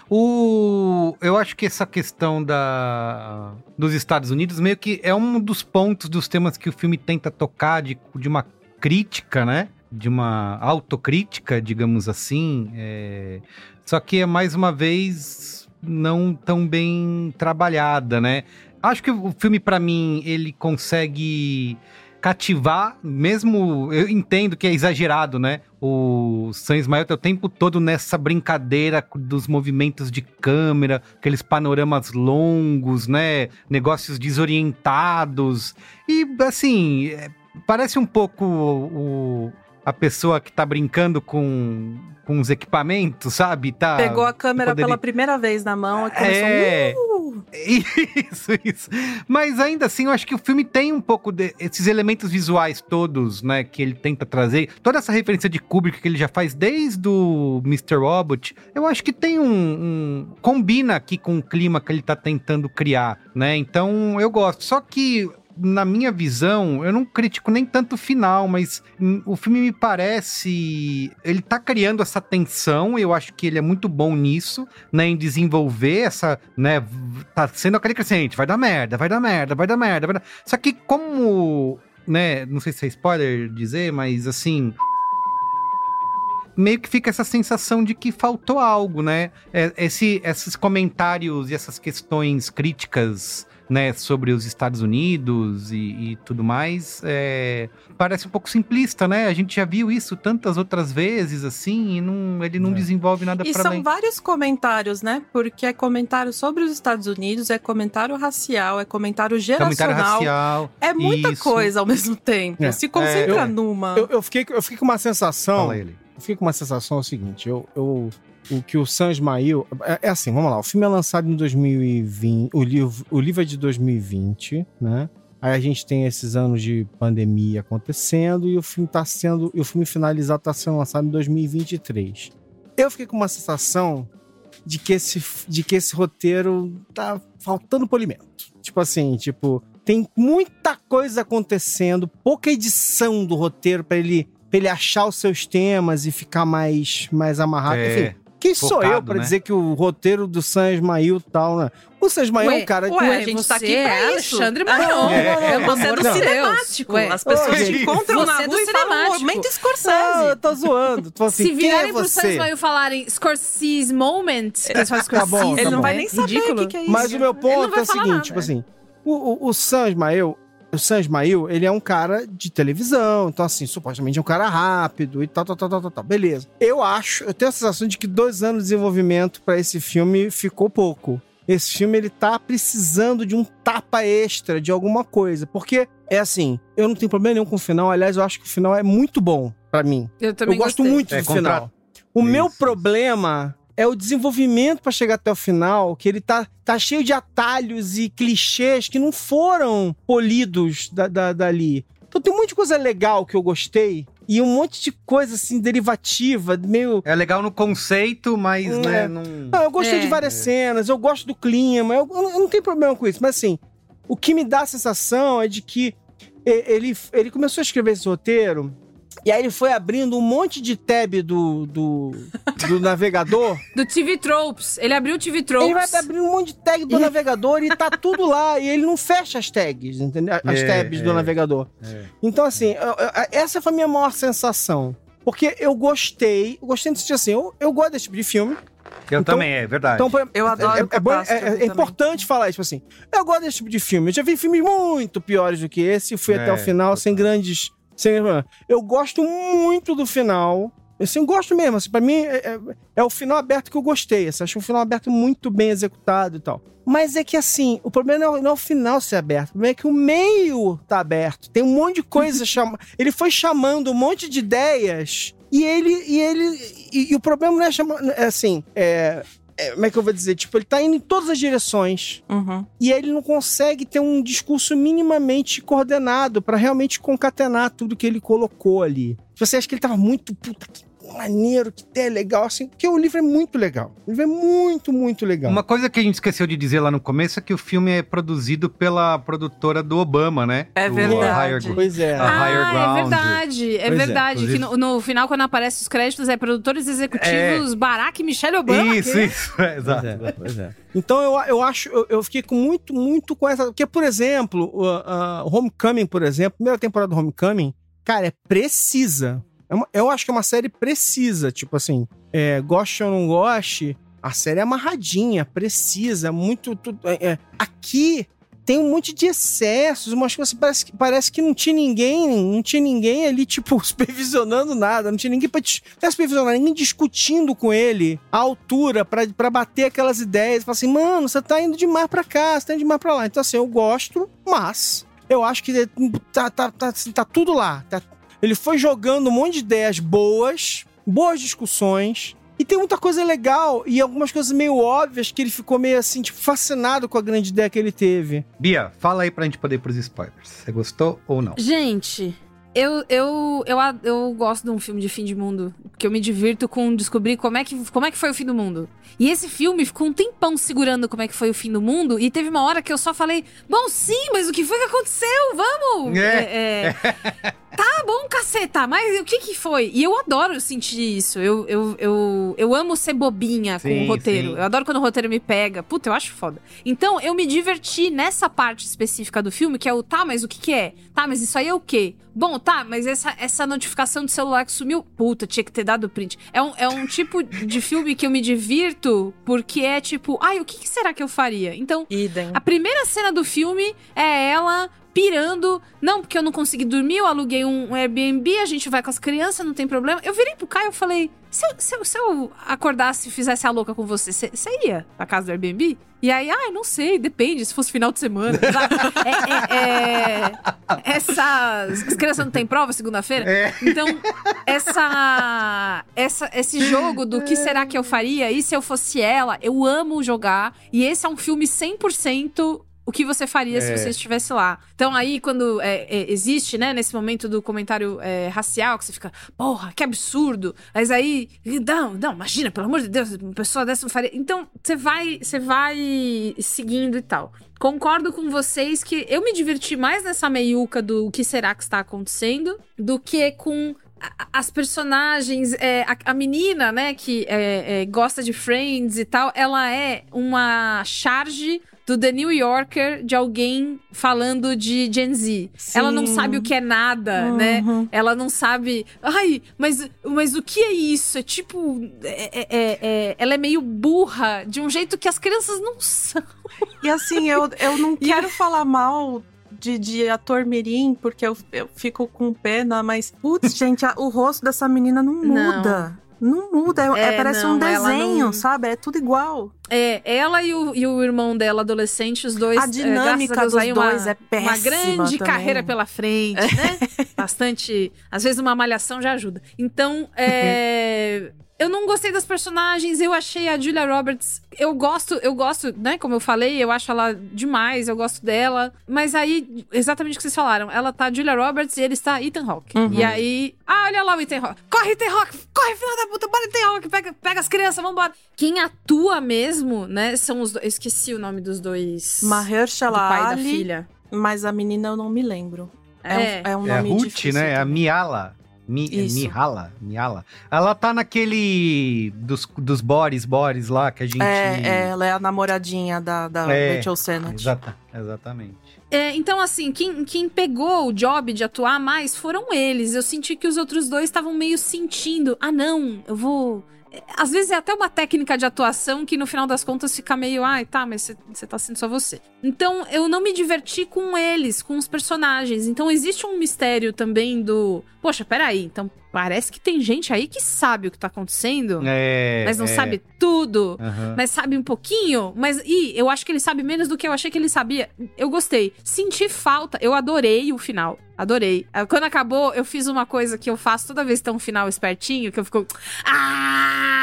O, eu acho que essa questão da, dos Estados Unidos meio que é um dos pontos dos temas que o filme tenta tocar de, de uma crítica, né? De uma autocrítica, digamos assim. é, Só que é mais uma vez não tão bem trabalhada, né? Acho que o filme, pra mim, ele consegue cativar, mesmo eu entendo que é exagerado, né? O Sam Ismael tá o tempo todo nessa brincadeira dos movimentos de câmera, aqueles panoramas longos, né? Negócios desorientados. E assim, é, parece um pouco o, a pessoa que tá brincando com, com os equipamentos, sabe? Tá, Pegou a câmera poderia- pela primeira vez na mão e começou. É. "Uh!" Isso, isso. Mas ainda assim, eu acho que o filme tem um pouco desses elementos visuais todos, né, que ele tenta trazer. Toda essa referência de Kubrick que ele já faz desde o Mr. Robot, eu acho que tem um, um- combina aqui com o clima que ele tá tentando criar, né? Então, eu gosto. Só que na minha visão, eu não critico nem tanto o final, mas hum, o filme me parece. Ele tá criando essa tensão, eu acho que ele é muito bom nisso, né? Em desenvolver essa. né? Tá sendo aquele crescente, vai dar merda, vai dar merda, vai dar merda, vai dar... Só que como. né? Não sei se é spoiler dizer, mas assim meio que fica essa sensação de que faltou algo, né? É, Esse, esses comentários e essas questões críticas, né, sobre os Estados Unidos e, e tudo mais, é, parece um pouco simplista, né? A gente já viu isso tantas outras vezes, assim, e não, ele não desenvolve nada E para são além. vários comentários, né? Porque é comentário sobre os Estados Unidos, é comentário racial, é comentário geracional. Comentário racial. É muita isso. coisa ao mesmo tempo. É. Se concentra É, eu- numa. Eu, eu fiquei, eu fiquei com uma sensação. Fala ele. Eu fiquei com uma sensação é o seguinte: eu, eu, o que o Sam Ismail. É, é assim, vamos lá. O filme é lançado em 2020. O livro, o livro é de 2020, né? Aí a gente tem esses anos de pandemia acontecendo e o filme tá sendo. E o filme finalizado tá sendo lançado em 2023. Eu fiquei com uma sensação de que esse, de que esse roteiro tá faltando polimento. Tipo assim, tipo, tem muita coisa acontecendo, pouca edição do roteiro pra ele, pra ele achar os seus temas e ficar mais, mais amarrado. É. Enfim, Quem sou eu Focado, pra né? dizer que o roteiro do San Ismail tal, né? O San Ismail é um cara... ué, a gente tá aqui pra é isso. Alexandre *laughs* Ah, Maron. não, É, é, Você é do não. cinemático. Ué, As pessoas Ô, te encontram na você é do rua e falam, momento Não, Scorsese. eu tô zoando. Tô assim, Se virarem é pro você? Sansmail e falarem Scorsese Moment, eles falam *laughs* Tá bom, Scorsese, tá Ele não vai nem saber o que, que é isso. Mas o meu ponto é o seguinte, nada. tipo assim, o, o, o San Ismael, o San Ismael, ele é um cara de televisão, então assim, supostamente é um cara rápido e tal, tal, tal, tal, tal, tal. beleza. Eu acho, eu tenho a sensação de que dois anos de desenvolvimento pra esse filme ficou pouco. Esse filme, ele tá precisando de um tapa extra de alguma coisa, porque é assim, eu não tenho problema nenhum com o final, aliás, eu acho que o final é muito bom pra mim. Eu também eu gosto gostei. muito É, do contra- final. O meu problema é o desenvolvimento pra chegar até o final, que ele tá, tá cheio de atalhos e clichês que não foram polidos da, da- dali. Então tem um monte de coisa legal que eu gostei e um monte de coisa assim derivativa, meio É legal no conceito, mas, É. né, não... não, eu gostei É. de várias cenas, eu gosto do clima, eu, eu não tenho problema com isso, mas assim, o que me dá a sensação é de que ele, ele começou a escrever esse roteiro, e aí ele foi abrindo um monte de tab do, do, do navegador. *laughs* Do TV Tropes. Ele abriu o TV Tropes. Ele vai abrir um monte de tag do navegador e tá tudo lá, e ele não fecha as tags, entendeu? As É, tabs do é. navegador. É. Então, assim, eu- eu- essa foi a minha maior sensação. Porque eu gostei, eu gostei de sentir assim, eu, eu gosto desse tipo de filme. Eu Então- também, é verdade. Então, Eu adoro é, é, bom- é- é importante falar isso, tipo assim. Eu gosto desse tipo de filme. Eu já vi filmes muito piores do que esse e fui É, até o final sem grandes. Sem, eu gosto muito do final. Assim, eu gosto mesmo. Assim, pra mim, é, é- é o final aberto que eu gostei. Assim, acho um final aberto muito bem executado e tal. Mas é que assim, o problema não é, não é o final ser aberto. O problema é que o meio tá aberto. Tem um monte de coisa *laughs* chama... Ele foi chamando um monte de ideias. E ele. E ele. E, e o problema não é chamar. É assim. É, é, como é que eu vou dizer? Tipo, ele tá indo em todas as direções. Uhum. E aí ele não consegue ter um discurso minimamente coordenado pra realmente concatenar tudo que ele colocou ali. Você acha que ele tava muito puta que maneiro, que é legal, assim, porque o livro é muito legal. O livro é muito, muito legal. Uma coisa que a gente esqueceu de dizer lá no começo é que o filme é produzido pela produtora do Obama, né? É Do verdade. Higher, Pois é. a Higher Ah, Ground. é verdade. É Pois é, verdade. que inclusive- no, no final, quando aparece os créditos, é produtores executivos Barack e Michelle Obama. Isso, que- isso. é, exato. Pois é, pois é. Então eu, eu acho, eu, eu fiquei com muito, muito com essa. Porque, por exemplo, o a- o Homecoming, por exemplo, primeira temporada do Homecoming, cara, é precisa. É eu acho que é uma série precisa. Tipo assim, é, goste ou não goste, a série é amarradinha, precisa, muito. tudo- é, é. Aqui tem um monte de excessos, umas coisas. Parece, que- parece que não tinha ninguém, não tinha ninguém ali, tipo, *laughs* supervisionando nada, não tinha ninguém é supervisionar, ninguém discutindo com ele a altura pra bater aquelas ideias. Falar assim, mano, você tá indo demais pra cá, você tá indo demais pra lá. Então, assim, eu gosto, mas eu acho que tá, tá, tá, assim, tá tudo lá. tá- ele foi jogando um monte de ideias boas, boas discussões. E tem muita coisa legal e algumas coisas meio óbvias que ele ficou meio assim, tipo, fascinado com a grande ideia que ele teve. Bia, fala aí pra gente poder ir pros spoilers. Você gostou ou não? Gente, eu, eu, eu, eu gosto de um filme de fim de mundo. Que eu me divirto com descobrir como é, que, como é que foi o fim do mundo. E esse filme ficou um tempão segurando como é que foi o fim do mundo. E teve uma hora que eu só falei: Bom, sim, mas o que foi que aconteceu? Vamos! É. É, é. *laughs* Tá bom, caceta, mas o que que foi? E eu adoro sentir isso. Eu, eu, eu, eu amo ser bobinha com Sim, o roteiro. sim. Eu adoro quando o roteiro me pega. Puta, eu acho foda. Então, eu me diverti nessa parte específica do filme, que é o tá, mas o que que é? Tá, mas isso aí é o quê? Bom, tá, mas essa, essa notificação do celular que sumiu, puta, tinha que ter dado print. É um, é um tipo de filme que eu me divirto porque é tipo, ai, o que, que será que eu faria? Então, Idem. a primeira cena do filme é ela pirando. Não, porque eu não consegui dormir, eu aluguei um Airbnb, a gente vai com as crianças, não tem problema. Eu virei pro Caio e falei: se eu, se, eu, se eu acordasse e fizesse a louca com você, você ia pra casa do Airbnb? E aí, ai, não sei, depende, se fosse final de semana. *laughs* É, é, é, essas. As crianças não têm prova segunda-feira? Então, essa, essa. Esse jogo do que será que eu faria? E se eu fosse ela? Eu amo jogar. E esse é um filme 100% o que você faria se É. você estivesse lá. Então aí, quando é, é, existe, né, nesse momento do comentário é, racial, que você fica, porra, que absurdo. Mas aí, não, não, imagina, pelo amor de Deus, uma pessoa dessa não faria. Então, você vai, você vai seguindo e tal. Concordo com vocês que eu me diverti mais nessa meiuca do o que será que está acontecendo do que com as personagens, é, a, a menina, né, que é, é, gosta de Friends e tal, ela é uma charge do The New Yorker de alguém falando de Gen Z. Ela não Sim. sabe o que é nada, né? Uhum. Ela não sabe. Ai, mas, mas o que é isso? É tipo. é- é- é- é- ela é meio burra de um jeito que as crianças não são. E assim, eu, eu não *laughs* quero falar mal de, de ator mirim, porque eu, eu fico com pena, mas, putz, gente, a- o rosto dessa menina não Não. muda. Não, muda, é, É, é- parece não, um desenho, não- sabe? É tudo igual. É, ela e o, e o irmão dela, adolescente, os dois. A é, dinâmica graças a Deus, dos uma, dois é péssima Uma grande também. carreira pela frente, né? *laughs* Bastante. Às vezes uma malhação já ajuda. Então, é. *laughs* Eu não gostei das personagens, eu achei a Julia Roberts. Eu gosto, eu gosto, né? Como eu falei, eu acho ela demais, eu gosto dela. Mas aí, exatamente o que vocês falaram, ela tá Julia Roberts e ele está Ethan Hawke. Uhum. E aí. Ah, olha lá o Ethan Hawke. Corre, Ethan Hawke! Corre, filho da puta! Bora, Ethan Hawke! Pega, pega as crianças, vambora! Quem atua mesmo, né? São os dois. Eu esqueci o nome dos dois. Mahershala do pai da filha. Mas a menina eu não me lembro. É, É. um, é um É a nome Ruth, difícil. né? É a. Miala. Mi, é Isso. Mihala, Miala. Ela tá naquele dos, dos Boris, Boris lá que a gente. É, é, ela é a namoradinha da, da É, Rachel Sennett. Exata, exatamente. É, então, assim, quem, quem pegou o job de atuar mais foram eles. Eu senti que os outros dois estavam meio sentindo. Ah, não, eu vou. Às vezes é até uma técnica de atuação que no final das contas fica meio, ai, tá, mas você tá sendo só você. Então eu não me diverti com eles, com os personagens. Então existe um mistério também do. Poxa, peraí, então parece que tem gente aí que sabe o que tá acontecendo, É, mas não é. sabe tudo Aham. mas sabe um pouquinho. Mas, e eu acho que ele sabe menos do que eu achei que ele sabia. Eu gostei. Senti falta. Eu adorei o final. Adorei. Ah, Quando acabou, eu fiz uma coisa que eu faço toda vez que tem um final espertinho, que eu fico. Ah!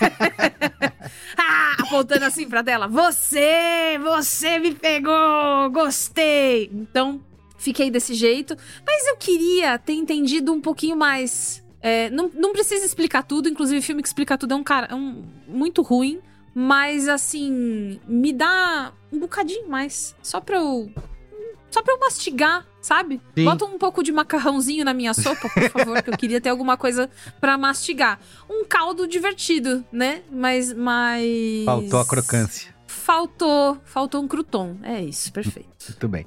*laughs* ah! Apontando assim pra tela. Você! Você me pegou! Gostei! Então, fiquei desse jeito. Mas eu queria ter entendido um pouquinho mais. É, não, não precisa explicar tudo, inclusive filme que explica tudo é um cara é um, muito ruim. Mas assim, me dá um bocadinho mais. Só pra eu. Só pra eu mastigar, sabe? Sim. Bota um pouco de macarrãozinho na minha sopa, por favor, que eu queria ter alguma coisa pra mastigar. Um caldo divertido, né? Mas. mas... Faltou a crocância. Faltou. Faltou um crouton. É isso, perfeito. Muito bem.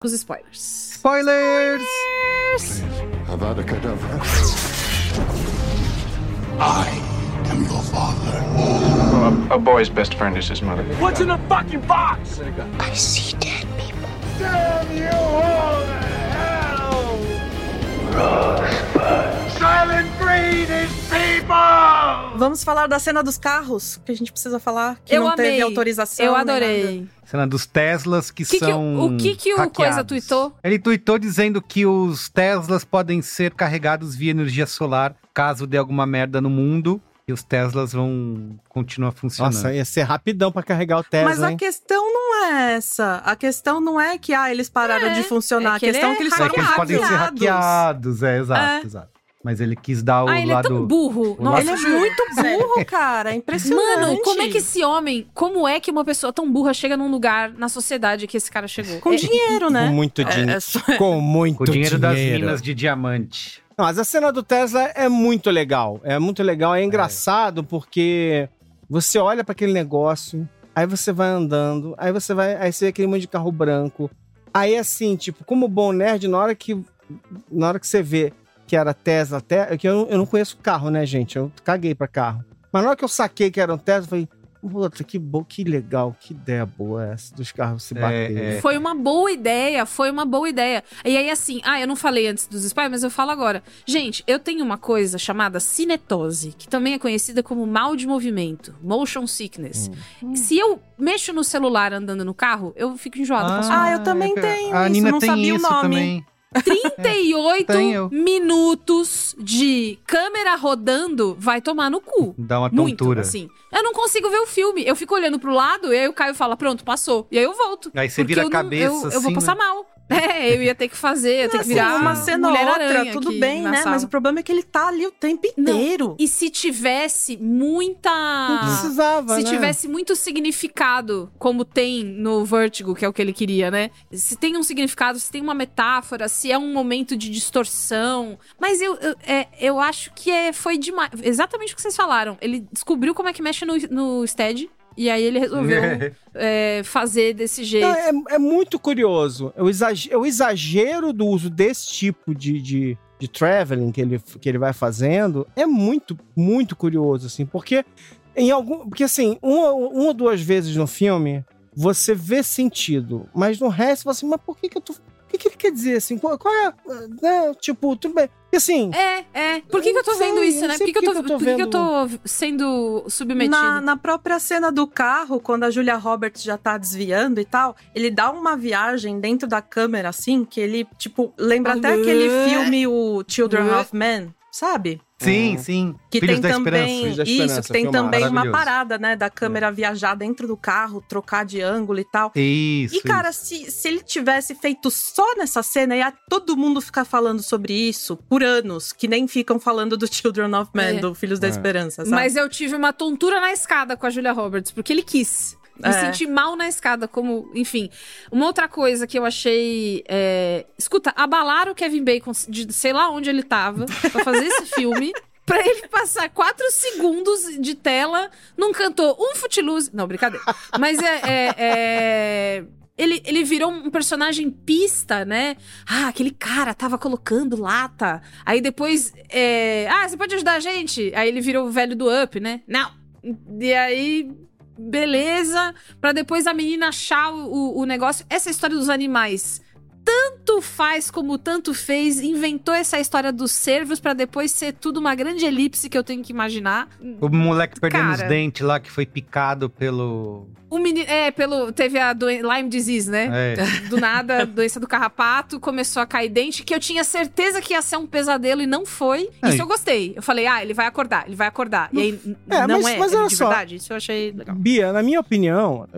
Os spoilers. Spoilers! Avada Kedavra. I am your father. A, a boy's best friend is his mother. What's in the fucking box? I see dead people. Damn you all Vamos falar da cena dos carros, que a gente precisa falar, que Eu não amei. teve autorização. Eu adorei. Cena dos Teslas que, Que que são. o- o que que o hackeados. Coisa tweetou? Ele tweetou dizendo que os Teslas podem ser carregados via energia solar caso dê alguma merda no mundo. E os Teslas vão continuar funcionando. Nossa, ia ser rapidão pra carregar o Tesla, Mas a hein? questão não é essa. A questão não é que ah, eles pararam É, de funcionar. é que a questão ele é que eles É foram que eles podem ser hackeados. É, exato, É. exato. Mas ele quis dar o Ah, ele é lado. tão burro. Nossa, Ele é muito *laughs* burro, cara. É impressionante. Mano, como é que esse homem, como é que uma pessoa tão burra chega num lugar na sociedade que esse cara chegou? Com É- dinheiro, né? Com muito É- dinheiro. é só- Com muito Com o dinheiro, das dinheiro. minas de diamante. Não, mas a cena do Tesla é muito legal. É muito legal. É engraçado porque você olha pra aquele negócio, aí você vai andando, aí você vai. Aí você vê aquele monte de carro branco. Aí, assim, tipo, como bom nerd, na hora que, na hora que você vê que era Tesla, até, que eu, eu não conheço carro, né, gente? Eu caguei pra carro. Mas na hora que eu saquei que era um Tesla, eu falei, puta, que, bo que legal, que ideia boa essa dos carros se baterem. É. Foi uma boa ideia, foi uma boa ideia. E aí, assim, ah, eu não falei antes dos spoilers, mas eu falo agora. Gente, eu tenho uma coisa chamada cinetose, que também é conhecida como mal de movimento, motion sickness. Se eu mexo no celular andando no carro, eu fico enjoada. mal. Ah, eu também é, tenho A isso, Nina não tem sabia isso o nome. também. *laughs* 38 Tem eu. minutos de câmera rodando vai tomar no cu. Dá uma Muito, tontura. assim. Eu não consigo ver o filme. Eu fico olhando pro lado e aí o Caio fala, pronto, passou. E aí eu volto. Aí você vira a eu não- cabeça, eu, eu vou assim, passar né? mal. *laughs* É, eu ia ter que fazer, eu ter que Assim, virar uma cena mulher outra, aranha tudo aqui bem, né? sala. Mas o problema é que ele tá ali o tempo inteiro. E se tivesse muita. Não precisava, Se né? tivesse muito significado, como tem no Vertigo, que é o que ele queria, né? Se tem um significado, se tem uma metáfora, se é um momento de distorção. Mas eu, eu, é, eu acho que é, foi demais. Exatamente o que vocês falaram. Ele descobriu como é que mexe no, no Stead. E aí ele resolveu *laughs* é, fazer desse jeito. Não, é, é muito curioso. É o, exag- é o exagero do uso desse tipo de, de, de traveling que ele, que ele vai fazendo é muito, muito curioso, assim, porque em algum. Porque assim, uma, uma ou duas vezes no filme você vê sentido, mas no resto você assim, mas por que, que eu tô. O que, que ele quer dizer assim? Qual, qual é. Né? Tipo, tudo bem. E assim. É, é. Por que, que eu tô sei, vendo isso, né? Por que, que, eu tô, que por que, que eu tô sendo submetido? Na, na própria cena do carro, quando a Julia Roberts já tá desviando e tal, ele dá uma viagem dentro da câmera, assim, que ele, tipo, lembra até aquele filme, o Children Alô? of Men, sabe? Sim, sim. Que Filhos tem da também isso, que tem filmaço. também uma parada, né, da câmera viajar dentro do carro, trocar de ângulo e tal. Isso. E, cara, se, se ele tivesse feito só nessa cena, ia todo mundo ficar falando sobre isso por anos, que nem ficam falando do *laughs* Children of Men, É. do Filhos da É. Esperança, sabe? Mas eu tive uma tontura na escada com a Julia Roberts, porque ele quis. Me É. senti mal na escada, como. Enfim. Uma outra coisa que eu achei. é, Escuta, abalaram o Kevin Bacon de sei lá onde ele tava pra fazer esse *laughs* filme. Pra ele passar quatro segundos de tela, não cantou um footloose. Não, brincadeira. Mas é. é- é- Ele, ele virou um personagem pista, né? Ah, aquele cara tava colocando lata. Aí depois. é, Ah, você pode ajudar a gente? Aí ele virou o velho do Up, né? Não. E aí beleza, Pra depois a menina achar o, o- o negócio. Essa história dos animais tanto faz como tanto fez, inventou essa história dos servos pra depois ser tudo uma grande elipse que eu tenho que imaginar. O moleque perdendo os Cara. dentes lá, que foi picado pelo... O menino, é, pelo teve a doen- Lyme disease, né? É. Do nada, *laughs* doença do carrapato, começou a cair dente, que eu tinha certeza que ia ser um pesadelo e não foi. Aí. Isso eu gostei. Eu falei: "Ah, ele vai acordar, ele vai acordar". E aí É, não mas- é, mas é olha de só. verdade. Isso eu achei legal. Bia, na minha opinião,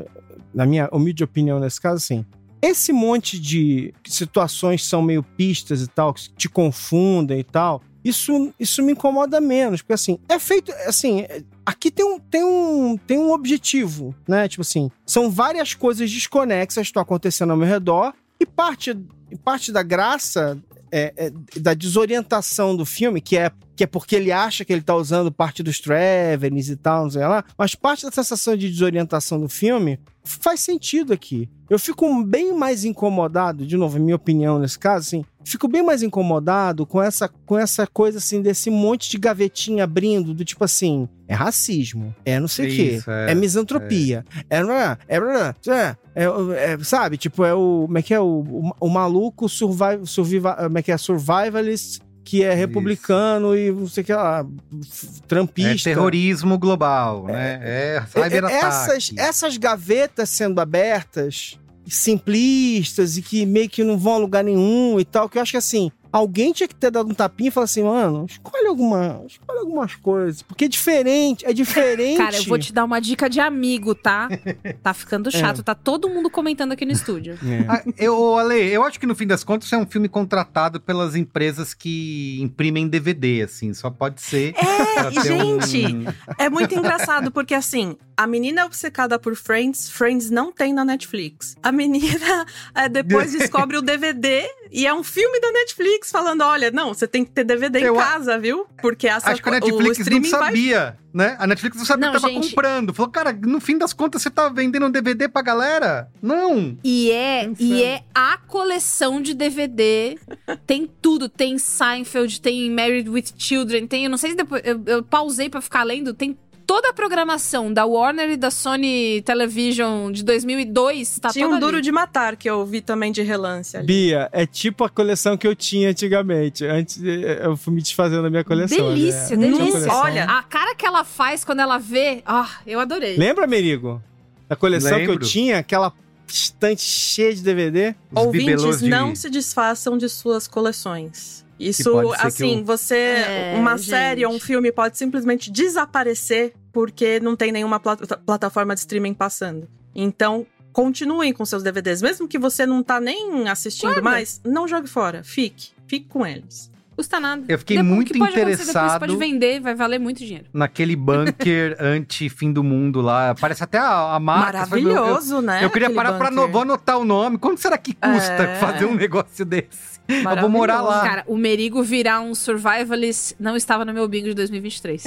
na minha humilde opinião nesse caso, assim, esse monte de situações que são meio pistas e tal, que te confundem e tal, isso, isso me incomoda menos, porque assim, é feito, assim, é- aqui tem um, tem um, tem um objetivo, né? Tipo assim, são várias coisas desconexas que estão acontecendo ao meu redor e parte, parte da graça é, é, da desorientação do filme, que é, que é porque ele acha que ele tá usando parte dos Travelings e tal, não sei lá, mas parte da sensação de desorientação do filme faz sentido aqui. Eu fico bem mais incomodado, de novo, em minha opinião nesse caso, assim, fico bem mais incomodado com essa, com essa coisa, assim, desse monte de gavetinha abrindo, do tipo assim, é racismo, é não sei o quê, é, é, misantropia, é, é, é, é, é, é, sabe, tipo, é o, como é que é, o, o, o maluco survival, survival, como é que é, survivalist, que é republicano e não sei o que lá, f- É trampista. terrorismo global, né? É É, cyberataque. essas, essas gavetas sendo abertas, simplistas e que meio que não vão a lugar nenhum e tal, que eu acho que assim, alguém tinha que ter dado um tapinha e falar assim, mano, escolhe alguma, escolhe algumas coisas, porque é diferente, é diferente. Cara, eu vou te dar uma dica de amigo, tá? *laughs* Tá ficando chato, É. tá todo mundo comentando aqui no estúdio. Ah, eu, Ale, eu acho que no fim das contas é um filme contratado pelas empresas que imprimem DVD, assim, só pode ser. É, ter um- gente, é muito engraçado, porque assim, a menina é obcecada por Friends, Friends não tem na Netflix. A menina é, depois *laughs* descobre o DVD e é um filme da Netflix. Netflix falando: olha, não, você tem que ter DVD Eu em casa, viu? Porque essa Acho que a Netflix não streaming vai sabia, né? A Netflix não sabia Não, que tava gente. comprando. Falou, cara, no fim das contas você tá vendendo um DVD pra galera? Não. E é, e é a coleção de DVD. Tem tudo. Tem Seinfeld, tem Married with Children, tem. Eu não sei se depois. Eu, eu pausei pra ficar lendo. Tem toda a programação da Warner e da Sony Television de 2002. Tá Tinha um Duro ali. de Matar, que eu vi também de relance ali. Bia, é tipo a coleção que eu tinha antigamente. Antes de- eu fui me desfazendo da minha coleção. Delícia, né? Delícia. coleção. Olha, A cara que ela faz quando ela vê. Ah, eu adorei. Lembra, Merigo? Da coleção que eu Lembro. tinha, aquela estante cheia de DVD? Os ouvintes, de- não se desfaçam de suas coleções. Isso, assim, eu- você. É, uma gente. série ou um filme pode simplesmente desaparecer porque não tem nenhuma plata- plataforma de streaming passando. Então, continuem com seus DVDs. Mesmo que você não tá nem assistindo Guarda. mais, não jogue fora. Fique. Fique com eles. Custa nada. Eu fiquei Depois- muito interessado- Você pode vender, vai valer muito dinheiro. Naquele bunker *laughs* anti-fim do mundo lá. Parece até a, a marca. Meu- eu- Maravilhoso, né? Eu queria parar pra bunker. no, vou anotar o nome. Quanto será que custa É. fazer um negócio desse? Eu vou morar lá. Cara, o Merigo virar um survivalist não estava no meu bingo de 2023.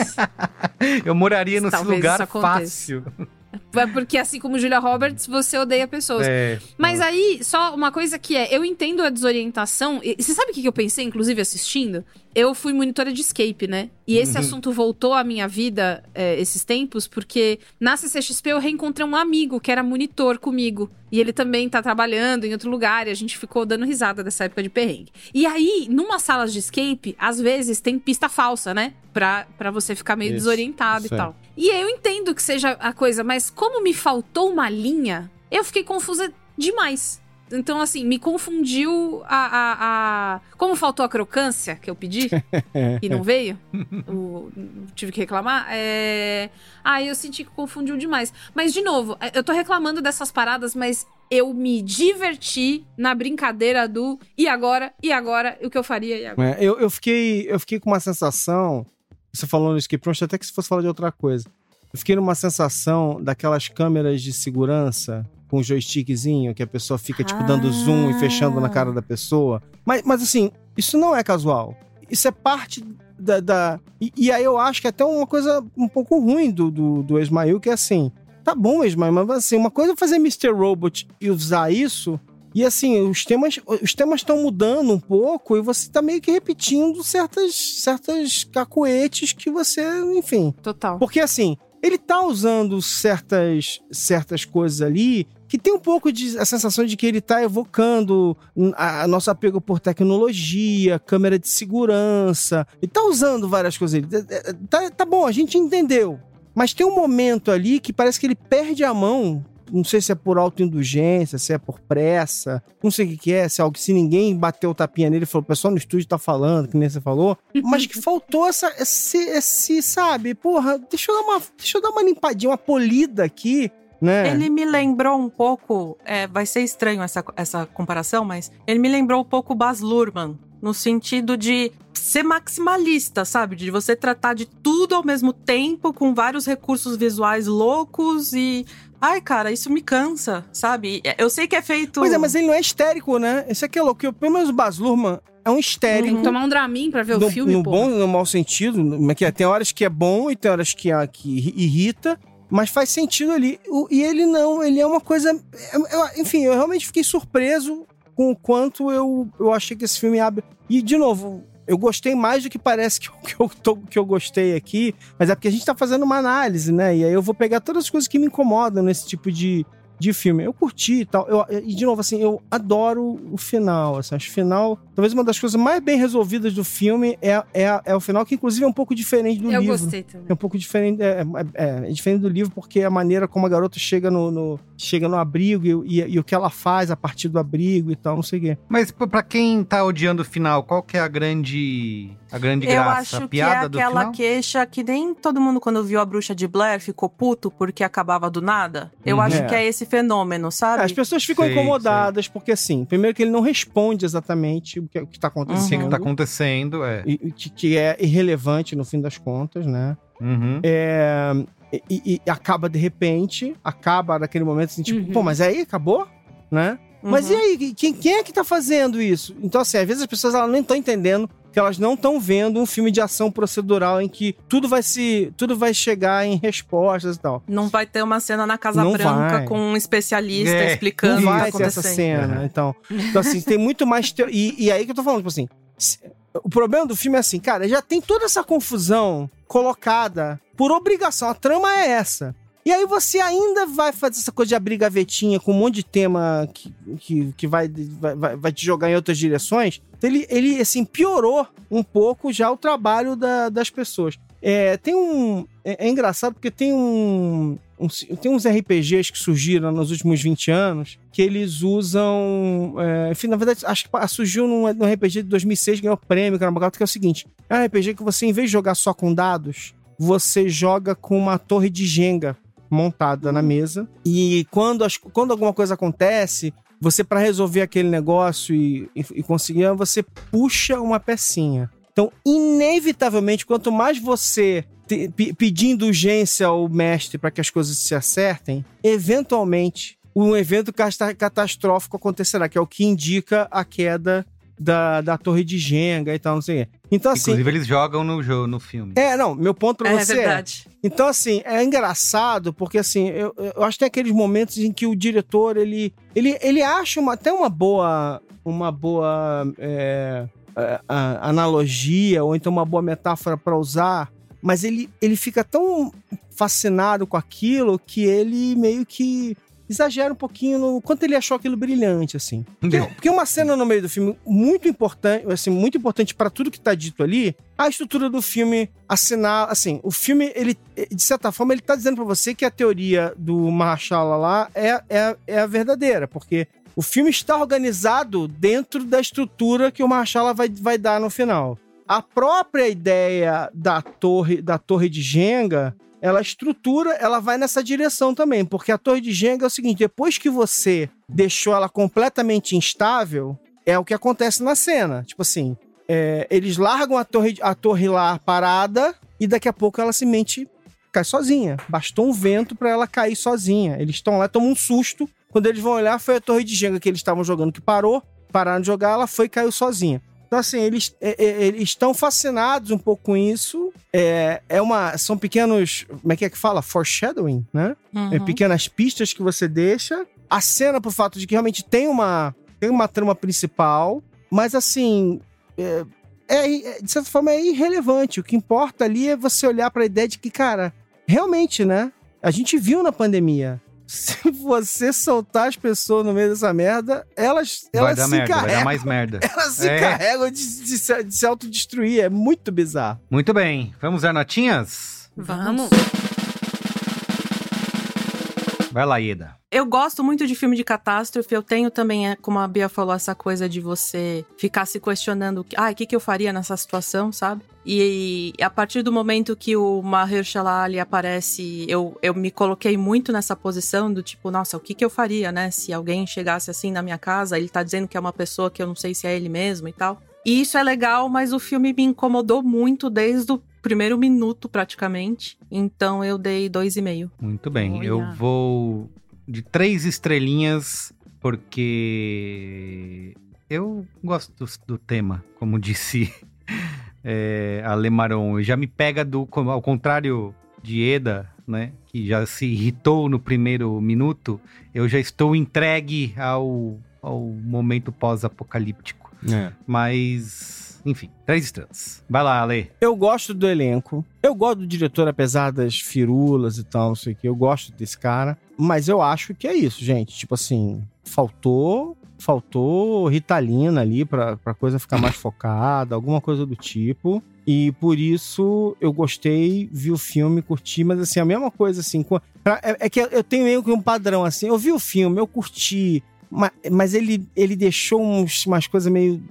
*laughs* Eu moraria nesse Talvez lugar fácil. É porque, assim como Julia Roberts, você odeia pessoas. É. Mas aí, só uma coisa que é, eu entendo a desorientação. E você sabe o que que eu pensei, inclusive, assistindo? Eu fui monitora de escape, né? E esse Uhum. assunto voltou à minha vida é, esses tempos, porque na CCXP eu reencontrei um amigo que era monitor comigo. E ele também tá trabalhando em outro lugar, e a gente ficou dando risada dessa época de perrengue. E aí, numa sala de escape, às vezes tem pista falsa, né? Pra, pra você ficar meio Isso, desorientado e é. tal. E eu entendo que seja a coisa, mas como me faltou uma linha, eu fiquei confusa demais. Então, assim, me confundiu a. a, a- Como faltou a crocância que eu pedi *laughs* e não veio, o- tive que reclamar. É... Aí eu senti que confundiu demais. Mas, de novo, é, eu tô reclamando dessas paradas, mas eu me diverti na brincadeira do e agora, e agora, o que eu faria e agora. É, eu, eu, fiquei, eu fiquei com uma sensação. Você falou no Escape Room, até que se fosse falar de outra coisa. Eu fiquei numa sensação daquelas câmeras de segurança com o joystickzinho, que a pessoa fica, tipo, dando zoom e fechando na cara da pessoa. Mas, mas assim, isso não é casual. Isso é parte da. da- E, e aí eu acho que é até uma coisa um pouco ruim do, do, do Ismael, que é assim. Tá bom, Ismael, mas assim, uma coisa é fazer Mr. Robot e usar isso. E assim, os temas os temas estão mudando um pouco e você tá meio que repetindo certas certas cacoetes que você, enfim. Total. Porque assim, ele tá usando certas certas coisas ali que tem um pouco de a sensação de que ele tá evocando a, a nosso apego por tecnologia, câmera de segurança. Ele tá usando várias coisas ali. Tá, tá bom, a gente entendeu. Mas tem um momento ali que parece que ele perde a mão. Não sei se é por autoindulgência, se é por pressa, não sei o que, que é, se é algo, se ninguém bateu o tapinha nele e falou, o pessoal no estúdio tá falando, que nem você falou, *laughs* mas que faltou essa, esse, esse, sabe, porra, deixa eu dar uma, deixa eu dar uma limpadinha, uma polida aqui, né? Ele me lembrou um pouco. é, vai ser estranho essa, essa comparação, mas ele me lembrou um pouco o Baz Luhrmann. No sentido de ser maximalista, sabe? De você tratar de tudo ao mesmo tempo, com vários recursos visuais loucos e. Ai, cara, isso me cansa, sabe? Eu sei que é feito. Pois é, mas ele não é histérico, né? Isso aqui é louco. Pelo menos o Baz Luhrmann é um histérico. Tem que tomar um Dramin pra ver no, o filme, no pô. bom e no mau sentido, é, tem horas que é bom e tem horas que, é- que irri- irrita, mas faz sentido ali. E ele não, ele é uma coisa. eu- eu- enfim, eu realmente fiquei surpreso com o quanto eu, eu achei que esse filme abre. E, de novo. Eu gostei mais do que parece que *laughs* que, eu tô- que eu gostei aqui, mas é porque a gente tá fazendo uma análise, né? E aí eu vou pegar todas as coisas que me incomodam nesse tipo de, de filme. Eu curti e tal. Eu- e, de novo, assim, eu adoro o final. Assim, acho o final. Talvez uma das coisas mais bem resolvidas do filme é, é, é o final, que inclusive é um pouco diferente do Eu livro. gostei também. É um pouco diferente. É, é- é diferente do livro, porque a maneira como a garota chega no, no- chega no abrigo e, e- e o que ela faz a partir do abrigo e tal, não sei o quê. Mas pô, pra quem tá odiando o final, qual que é a grande, a grande Eu graça? acho a que é piada do aquela queixa que nem todo mundo, quando viu a bruxa de Blair, ficou puto porque acabava do nada. Eu Uhum. acho É. que é esse fenômeno, sabe? As pessoas ficam Sei, incomodadas, porque assim, primeiro que ele não responde exatamente o que, o que tá O acontecendo. que tá acontecendo, é. e- e que, que é irrelevante no fim das contas, né? Uhum. É, e, e acaba de repente, acaba naquele momento assim, tipo, Uhum. pô, mas aí acabou, né? Mas e aí, quem, quem é que tá fazendo isso? Então, assim, às vezes as pessoas elas nem estão entendendo que elas não estão vendo um filme de ação procedural em que tudo vai se tudo vai chegar em respostas e tal. Não vai ter uma cena na Casa Não Branca vai. com um especialista É, explicando não o que tá vai ter essa cena. Então, então, assim, tem muito mais. teo- E, e aí que eu tô falando, tipo assim. se- O problema do filme é assim, cara, já tem toda essa confusão colocada por obrigação. A trama é essa. E aí você ainda vai fazer essa coisa de abrir gavetinha com um monte de tema que, que, que vai, vai, vai- te jogar em outras direções. Então ele, ele, assim, piorou um pouco já o trabalho da- das pessoas. É, tem um... É, é engraçado porque tem um, um- Tem uns RPGs que surgiram nos últimos 20 anos que eles usam... é, enfim, na verdade, acho que surgiu num, num RPG de 2006, ganhou prêmio, caramba, que é o seguinte. É um RPG que você, em vez de jogar só com dados, você joga com uma torre de Jenga montada na mesa. E quando, as- quando alguma coisa acontece, você, para resolver aquele negócio e, e, e conseguir, você puxa uma pecinha. Então, inevitavelmente, quanto mais você te- pe- pedir indulgência ao mestre para que as coisas se acertem, eventualmente um evento catastrófico acontecerá, que é o que indica a queda da, da torre de Jenga e tal, não sei o quê. Então, assim. Inclusive, eles jogam no jogo, no filme. É, não, meu ponto pra É você verdade. é. Então, assim, é engraçado, porque assim, eu, eu acho que tem aqueles momentos em que o diretor, ele, ele, ele acha uma, até uma boa. Uma boa. é, é, a- analogia, ou então uma boa metáfora pra usar, mas ele, ele fica tão fascinado com aquilo que ele meio que exagera um pouquinho no quanto ele achou aquilo brilhante, assim. Porque, porque uma cena no meio do filme muito importante, assim, muito importante pra tudo que tá dito ali, a estrutura do filme assinar, assim, o filme, ele, de certa forma, ele tá dizendo pra você que a teoria do Mahershala lá é, é, é a verdadeira, porque o filme está organizado dentro da estrutura que o Mahershala vai, vai dar no final. A própria ideia da torre, da torre de Jenga, ela estrutura, ela vai nessa direção também, porque a torre de Jenga é o seguinte, depois que você deixou ela completamente instável, é o que acontece na cena. Tipo assim, é, eles largam a torre, a torre lá parada e daqui a pouco ela simplesmente cai sozinha. Bastou um vento pra ela cair sozinha. Eles estão lá, tomam um susto. Quando eles vão olhar, foi a torre de Jenga que eles estavam jogando que parou. Pararam de jogar, ela foi e caiu sozinha. Então, assim, eles é, é, eles estão fascinados um pouco com isso. É, é uma, são pequenos, como é que é que fala? Foreshadowing, né? Uhum. É, pequenas pistas que você deixa. A cena pro fato de que realmente tem uma, tem uma trama principal, mas assim, é, é- de certa forma é irrelevante. O que importa ali é você olhar para a ideia de que, cara, realmente, né? A gente viu na pandemia. *laughs* Se você soltar as pessoas no meio dessa merda, elas, Vai elas dar se merda, vai carregam. dar mais merda. *laughs* Elas se É. carregam de, de se, de se autodestruir. É muito bizarro. Muito bem. Vamos dar notinhas? Vamos. Vai lá, Ieda. Eu gosto muito de filme de catástrofe. Eu tenho também, é, como a Bia falou, essa coisa de você ficar se questionando, ah, o que, que eu faria nessa situação, sabe? E, a partir do momento que o Mahershala Ali aparece, eu, eu me coloquei muito nessa posição do tipo, nossa, o que, que eu faria, né? Se alguém chegasse assim na minha casa, ele tá dizendo que é uma pessoa que eu não sei se é ele mesmo e tal. E isso é legal, mas o filme me incomodou muito desde o primeiro minuto, praticamente. Então eu dei dois e meio. Muito bem. Olha. Eu vou de três estrelinhas, porque eu gosto do, do tema, como disse *laughs* é, a Lemaron. Já me pega do. como- Ao contrário de Eda, né? Que já se irritou no primeiro minuto, eu já estou entregue ao, ao momento pós-apocalíptico. Mas, enfim, três estrelas. Vai lá, Ale. Eu gosto do elenco. Eu gosto do diretor, apesar das firulas e tal, não sei o que. Eu gosto desse cara. Mas eu acho que é isso, gente. Tipo assim, faltou. Faltou Ritalina ali pra, pra coisa ficar mais *laughs* focada, alguma coisa do tipo. E por isso eu gostei, vi o filme, curti, mas assim, a mesma coisa assim. É, é que eu tenho meio que um padrão assim. Eu vi o filme, eu curti, ma- mas ele, ele deixou uns- umas coisas meio,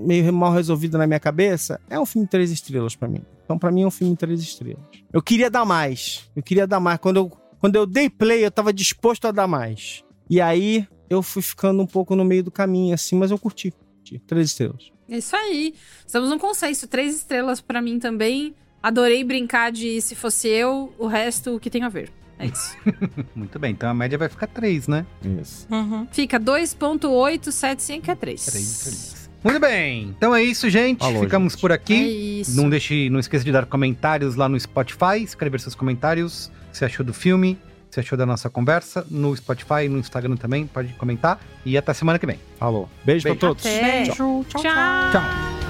meio mal resolvidas na minha cabeça. É um filme de três estrelas pra mim. Então, pra mim, é um filme de três estrelas. Eu queria dar mais. Eu queria dar mais. Quando eu, quando eu dei play, eu tava disposto a dar mais. E aí, eu fui ficando um pouco no meio do caminho, assim, mas eu curti. curti. Três estrelas. Isso aí. Estamos num consenso. Três estrelas pra mim também. Adorei brincar de se fosse eu, o resto o que tem a ver. É isso. *laughs* Muito bem, então a média vai ficar 3, né? Isso. Uhum. Fica 2.875, que é 3. 3 felizes. Muito bem, então é isso, gente. Falou, Ficamos gente. por aqui. É isso. Não deixe, não esqueça de dar comentários lá no Spotify, escrever seus comentários, o que você achou do filme, o que você achou da nossa conversa, no Spotify, no Instagram também, pode comentar. E até semana que vem. Falou. Beijo, Beijo. pra todos. Até. Tchau. Tchau. Tchau.